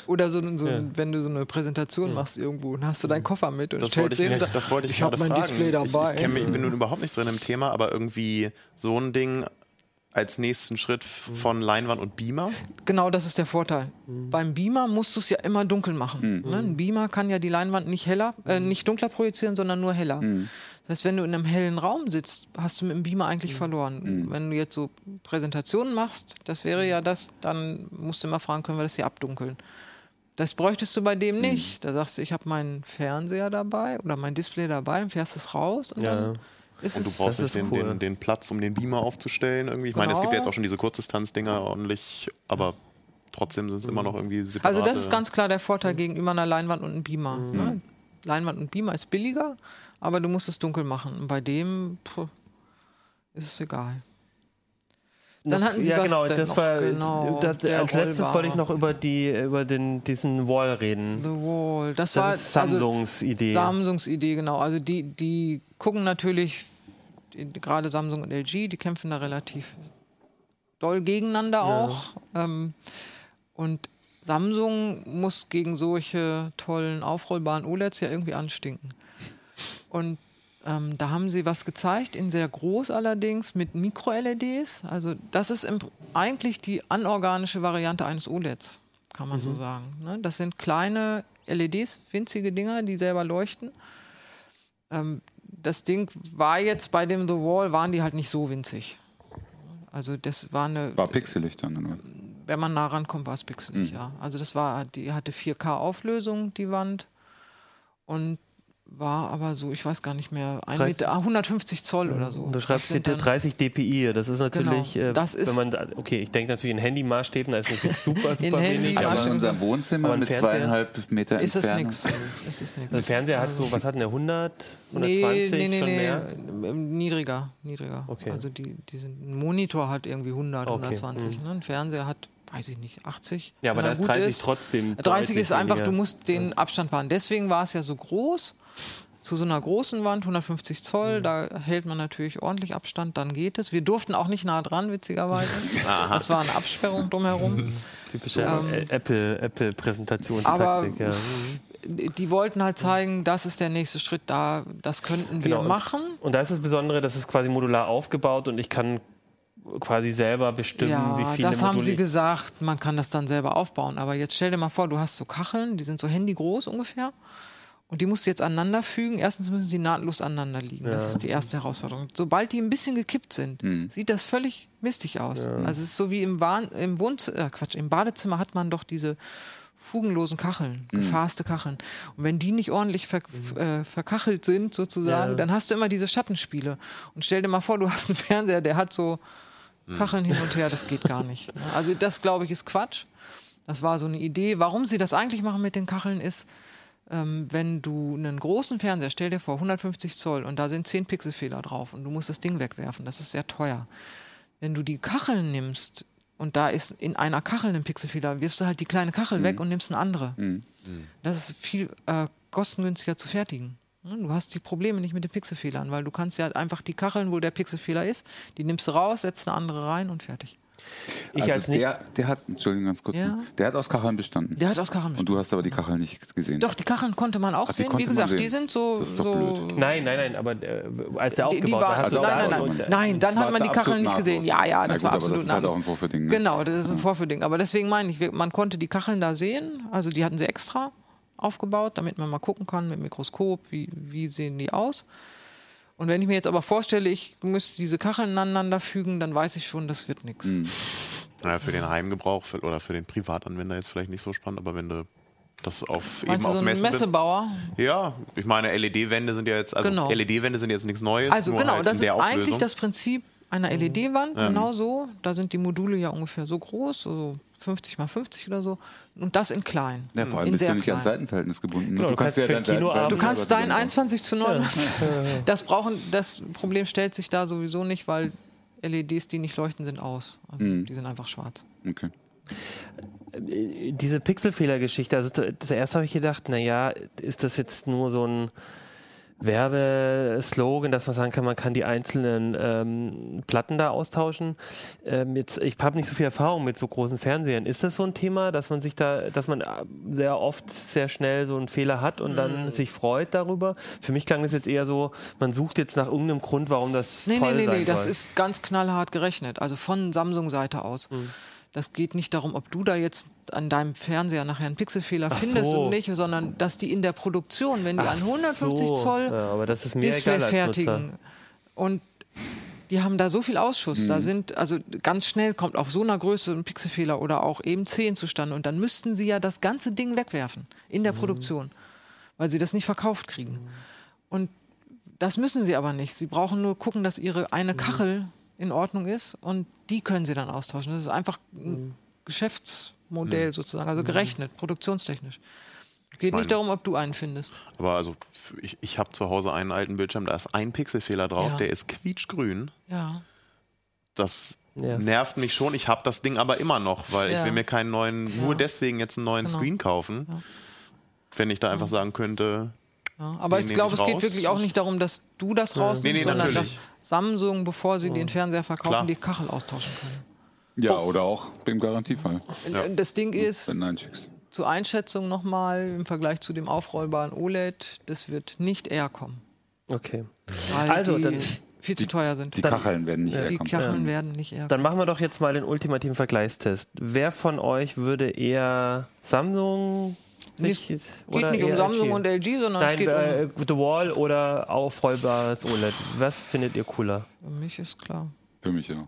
Oder so, so Ja. wenn du so eine Präsentation machst irgendwo und hast du deinen Koffer mit und Das stellst ich, nicht- sagst, das wollte ich, ich habe gerade mein fragen. Display Ich, dabei. ich, kenn mich, bin nun überhaupt nicht drin im Thema, aber irgendwie so ein Ding als nächsten Schritt von Leinwand und Beamer. Genau, das ist der Vorteil. Beim Beamer musst du es ja immer dunkel machen. Ne? Ein Beamer kann ja die Leinwand nicht heller, äh, nicht dunkler projizieren, sondern nur heller. Das heißt, wenn du in einem hellen Raum sitzt, hast du mit dem Beamer eigentlich verloren. Wenn du jetzt so Präsentationen machst, das wäre ja das, dann musst du immer fragen, können wir das hier abdunkeln. Das bräuchtest du bei dem nicht. Da sagst du, ich habe meinen Fernseher dabei oder mein Display dabei und fährst es raus und Ja. dann ist Und du brauchst nicht den, cool. den, den Platz, um den Beamer aufzustellen. Irgendwie. Ich meine, es gibt ja Genau. jetzt auch schon diese Kurzdistanzdinger ordentlich, aber trotzdem sind es immer noch irgendwie separate. Also das ist ganz klar der Vorteil gegenüber einer Leinwand und einem Beamer. Ne? Leinwand und Beamer ist billiger, aber du musst es dunkel machen. Und bei dem puh, ist es egal. Dann hatten sie ja, genau, das noch? war Genau, das, als letztes Rollbare. wollte ich noch über die über den diesen Wall reden. The Wall. Das, Das war ist also Samsungs Idee. Samsungs Idee, genau. Also die, die gucken natürlich, gerade Samsung und LG, die kämpfen da relativ doll gegeneinander auch. Ähm, und Samsung muss gegen solche tollen aufrollbaren OLEDs ja irgendwie anstinken. Und ähm, da haben sie was gezeigt, in sehr groß allerdings, mit Mikro-LEDs. Also das ist im, eigentlich die anorganische Variante eines OLEDs, kann man so sagen. Ne? Das sind kleine LEDs, winzige Dinger, die selber leuchten. Ähm, das Ding war jetzt bei dem The Wall, waren die halt nicht so winzig. Also das war eine, War pixelig dann. Oder? wenn man nah rankommt, war es pixelig, ja. Also das war, die hatte 4K-Auflösung, die Wand. Und war aber so, ich weiß gar nicht mehr, ein 30 Meter, ah, 150 Zoll oder so. Und du Das schreibst hier dann- 30 dpi. Das ist natürlich, Genau. äh, Das ist- wenn man, okay, ich denke natürlich in Handymaßstäben, da ist es jetzt super, super Handy- wenig. Also Ja, in schon. unserem Wohnzimmer mit Fernseher? zweieinhalb Meter ist es Entfernung. nichts. Ist es nichts. der Fernseher hat so, was hat denn der, 100, Nee, 120 nee, nee, schon nee, mehr? ähm, niedriger, niedriger. Okay. Also die, die sind, ein Monitor hat irgendwie 100, Okay, 120. Ne? Ein Fernseher hat, weiß ich nicht, 80. Ja, aber da ist gut 30 trotzdem 30 deutlich ist einfach, weniger. du musst den Abstand wahren. Deswegen war es ja so groß. Zu so einer großen Wand, 150 Mhm. Zoll, da hält man natürlich ordentlich Abstand, dann geht es. Wir durften auch nicht nah dran, witzigerweise. Das war eine Absperrung drumherum. Typische Ähm, äh, Apple, Apple Präsentationstaktik. Ja. Mhm. Die wollten halt zeigen, das ist der nächste Schritt da, das könnten wir Genau, und- machen. Und da ist das Besondere, das ist quasi modular aufgebaut und ich kann quasi selber bestimmen, Ja, wie viele das haben Module sie ich- gesagt, man kann das dann selber aufbauen. Aber jetzt stell dir mal vor, du hast so Kacheln, die sind so handygroß ungefähr. Und die musst du jetzt aneinander fügen. Erstens müssen sie nahtlos aneinander liegen. Das Ja. ist die erste Herausforderung. Sobald die ein bisschen gekippt sind, sieht das völlig mistig aus. Also es ist so wie im, Bahn, im Wohnzimmer, äh Quatsch, im Badezimmer hat man doch diese fugenlosen Kacheln, gefasste Kacheln. Und wenn die nicht ordentlich ver äh, verkachelt sind, sozusagen, Ja. dann hast du immer diese Schattenspiele. Und stell dir mal vor, du hast einen Fernseher, der hat so Kacheln hin und her, das geht gar nicht. Also das, glaube ich, ist Quatsch. Das war so eine Idee. Warum sie das eigentlich machen mit den Kacheln ist, ähm, wenn du einen großen Fernseher, stell dir vor, 150 Zoll und da sind 10 Pixelfehler drauf und du musst das Ding wegwerfen, das ist sehr teuer. Wenn du die Kacheln nimmst und da ist in einer Kachel ein Pixelfehler, wirfst du halt die kleine Kachel weg und nimmst eine andere. Das ist viel äh, kostengünstiger zu fertigen. Ne, Du hast die Probleme nicht mit den Pixelfehlern, weil du kannst ja einfach die Kacheln, wo der Pixelfehler ist, die nimmst du raus, setzt eine andere rein und fertig. Ich also als nicht, der, der hat, Entschuldigung, ganz kurz, Ja. der hat aus Kacheln bestanden. Der hat aus Kacheln Und du hast aber die Kacheln nicht gesehen. Doch, die Kacheln konnte man auch Ach, sehen. Wie gesagt, sehen. die sind so. Das ist doch so blöd. nein, nein, nein, aber äh, als der die, die aufgebaut war, also du nein, nein, nein, nein, dann hat man die Kacheln nicht gesehen. Ja, ja, das gut, war aber absolut das ist halt auch ein. Vorführding. Ne? Genau, das ist ein Vorführding. Aber deswegen meine ich, man konnte die Kacheln da sehen. Also die hatten sie extra aufgebaut, damit man mal gucken kann mit dem Mikroskop, wie, wie sehen die aus. Und wenn ich mir jetzt aber vorstelle, ich müsste diese Kacheln aneinander fügen, dann weiß ich schon, das wird nichts. Hm. Naja, für den Heimgebrauch für, oder für den Privatanwender jetzt vielleicht nicht so spannend, aber wenn du das auf eben Meinst du auf so ein Messen Messebauer? Ja, ich meine, LED-Wände sind ja jetzt, also Genau. LED-Wände sind jetzt nichts Neues. Also nur genau, halt das in ist eigentlich das Prinzip einer LED-Wand, genau so. Da sind die Module ja ungefähr so groß, so 50 mal 50 oder so. Und das in klein. Ja, vor allem in bist du nicht ans klein. Seitenverhältnis gebunden. ne? Genau, du kannst für dein ein Kinoabend- Seitenverhältnis Du kannst dein zusammenbauen. 21 zu 9. Das brauchen, das Problem stellt sich da sowieso nicht, weil LEDs, die nicht leuchten, sind aus. Also Mhm. Die sind einfach schwarz. Okay. diese Pixelfehler-Geschichte, also zuerst habe ich gedacht, naja, ist das jetzt nur so ein Werbeslogan, dass man sagen kann, man kann die einzelnen ähm, Platten da austauschen. Ähm, jetzt, ich habe nicht so viel Erfahrung mit so großen Fernsehern. Ist das so ein Thema, dass man sich da, dass man äh, sehr oft sehr schnell so einen Fehler hat und Mhm. dann sich freut darüber? Für mich klang das jetzt eher so, man sucht jetzt nach irgendeinem Grund, warum das Nee, toll nee, nee, sein nee, das soll. ist ganz knallhart gerechnet. Also von Samsung-Seite aus. Mhm. Das geht nicht darum, ob du da jetzt an deinem Fernseher nachher einen Pixelfehler Ach findest so. und nicht, sondern dass die in der Produktion, wenn die Ach an 150 so. Zoll Ja, Display fertigen. Und die haben da so viel Ausschuss. Mhm. Da sind, also ganz schnell kommt auf so einer Größe ein Pixelfehler oder auch eben 10 zustande. Und dann müssten sie ja das ganze Ding wegwerfen in Mhm. der Produktion, weil sie das nicht verkauft kriegen. Und das müssen sie aber nicht. Sie brauchen nur gucken, dass ihre Mhm. eine Kachel in Ordnung ist und die können sie dann austauschen. Das ist einfach ein Mhm. Geschäftsmodell sozusagen, also gerechnet, produktionstechnisch. Geht meine- nicht darum, ob du einen findest. Aber also ich, ich habe zu Hause einen alten Bildschirm, da ist ein Pixelfehler drauf, Ja. der ist quietschgrün. Ja. Das Ja. nervt mich schon. Ich habe das Ding aber immer noch, weil Ja. ich will mir keinen neuen, nur deswegen jetzt einen neuen Genau. Screen kaufen. Ja. Wenn ich da einfach sagen könnte, Ja, aber ich glaube, es geht raus. wirklich auch nicht darum, dass du das rausnimmst, Nee, nee, sondern natürlich. dass Samsung, bevor sie den Fernseher verkaufen, Klar. die Kachel austauschen können. Ja, oder auch im Garantiefall. Und Das Ding ist, Wenn nein schickst. zur Einschätzung nochmal im Vergleich zu dem aufrollbaren OLED, das wird nicht eher kommen. Okay. Weil Also, die dann- viel zu teuer sind. Die Dann- Kacheln werden nicht die herkommen. Kacheln werden nicht eher Dann machen wir doch jetzt mal den ultimativen Vergleichstest. Wer von euch würde eher Samsung Nicht- sich- Geht nicht um Samsung LG? und LG, sondern Nein, es geht äh, The Wall oder aufrollbares OLED. Was findet ihr cooler? um. Für mich ist klar. Für mich ja.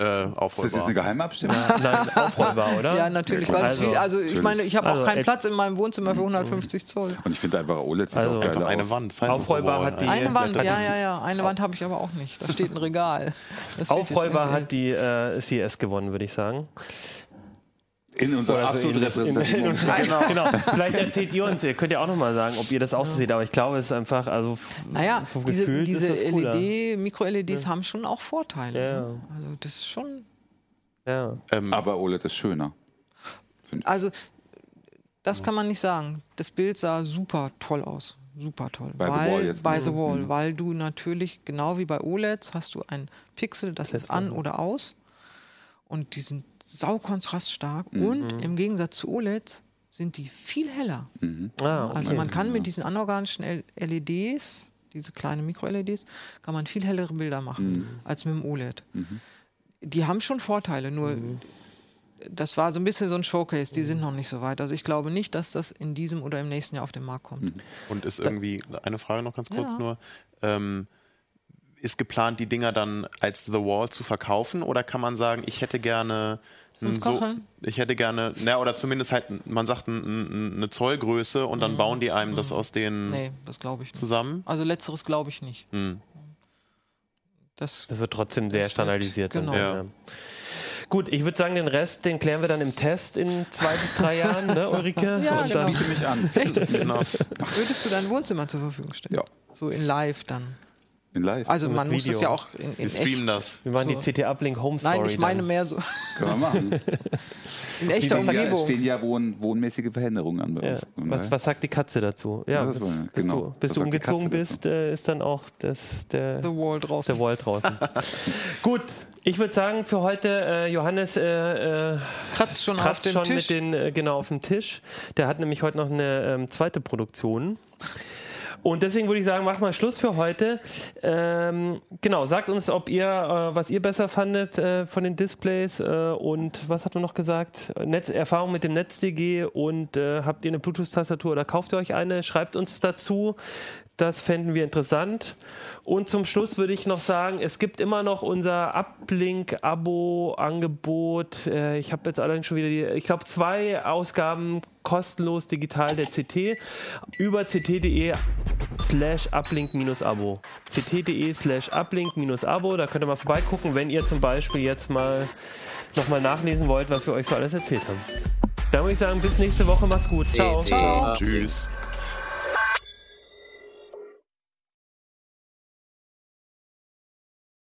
Äh, Ist das jetzt eine Geheimabstimmung? Nein, aufrollbar, oder? Ja, natürlich. Ja, also, viel, also ich natürlich. meine, ich habe Also, auch keinen Platz in meinem Wohnzimmer für 150 Zoll. Und ich finde einfach OLED sieht Also auch Einfach eine aus. Wand. Das heißt Aufrollbar hat die- Eine Wand, hat ja, die- ja, ja. Eine Wand habe ich aber auch nicht. Da steht ein Regal. Das Aufrollbar hat die äh, CES gewonnen, würde ich sagen. In unserer Oder so absoluten ähnlich. In- Repräsentation. in- Genau. genau. Vielleicht erzählt ihr uns, ihr könnt ja auch nochmal sagen, ob ihr das auch so seht, aber ich glaube, es ist einfach, also Naja, so diese, gefühlt diese das. LED, Mikro-LEDs haben schon auch Vorteile. Ja. ne? Also das ist schon. Ja. Ähm, Aber OLED ist schöner. Also das kann man nicht sagen. Das Bild sah super toll aus. Super toll. Bei The weil, Wall jetzt bei nicht. The Wall, Mhm. weil du natürlich, genau wie bei OLEDs, hast du ein Pixel, das ist an oder aus. Und die sind saukontraststark. Mhm. Und im Gegensatz zu OLEDs sind die viel heller. Ah, okay. Also man kann mit diesen anorganischen LEDs, diese kleinen Mikro-LEDs, kann man viel hellere Bilder machen Mhm. als mit dem OLED. Die haben schon Vorteile, nur das war so ein bisschen so ein Showcase, die sind noch nicht so weit. Also ich glaube nicht, dass das in diesem oder im nächsten Jahr auf den Markt kommt. Und ist irgendwie, eine Frage noch ganz kurz Ja. nur. Ähm, ist geplant, die Dinger dann als The Wall zu verkaufen oder kann man sagen, ich hätte gerne so, ich hätte gerne, na, oder zumindest halt, man sagt ein, ein, eine Zollgröße und dann bauen die einem das aus den Mhm. Nee, das glaube ich nicht. zusammen. Also letzteres glaube ich nicht. Hm. Das, Das wird trotzdem sehr wird- standardisiert. genau. Ja. Gut, ich würde sagen, den Rest, den klären wir dann im Test in zwei bis drei Jahren, ne, Ulrike? Ja, Und dann- genau. Biete mich an. Genau. würdest du dein Wohnzimmer zur Verfügung stellen? Ja. So in live dann. In live. Also man muss Video. das ja auch in, in Wir streamen echt. das. Wir machen die So. CT Uplink Home Story. Nein, ich meine dann. mehr so Können wir machen. in echter Es stehen ja, Umgebung. stehen ja wohn, wohnmäßige Veränderungen an bei Ja. uns. Von Was, was sagt die Katze dazu? Ja, Ja, das bis, war- genau. du, bis du die umgezogen bist, äh, ist dann auch das, der, The Wall draußen. der Wall draußen. Gut, ich würde sagen, für heute, äh, Johannes äh, äh, Kratzt schon auf kratzt den schon Tisch. mit den, äh, genau, auf dem Tisch. Der hat nämlich heute noch eine ähm, zweite Produktion. Und deswegen würde ich sagen, machen wir Schluss für heute. Ähm, genau, sagt uns, ob ihr, äh, was ihr besser fandet äh, von den Displays äh, und was hat man noch gesagt? Netz, Erfahrung mit dem NetzDG und äh, habt ihr eine Bluetooth-Tastatur oder kauft ihr euch eine? Schreibt uns dazu. Das fänden wir interessant. Und zum Schluss würde ich noch sagen, es gibt immer noch unser Uplink-Abo-Angebot. Äh, ich habe jetzt allerdings schon wieder, die, ich glaube, zwei Ausgaben kostenlos digital der CT über ct.de slash uplink-abo. ct.de slash uplink-abo. Da könnt ihr mal vorbeigucken, wenn ihr zum Beispiel jetzt mal nochmal nachlesen wollt, was wir euch so alles erzählt haben. Dann würde ich sagen, bis nächste Woche. Macht's gut. Ciao. Tschüss.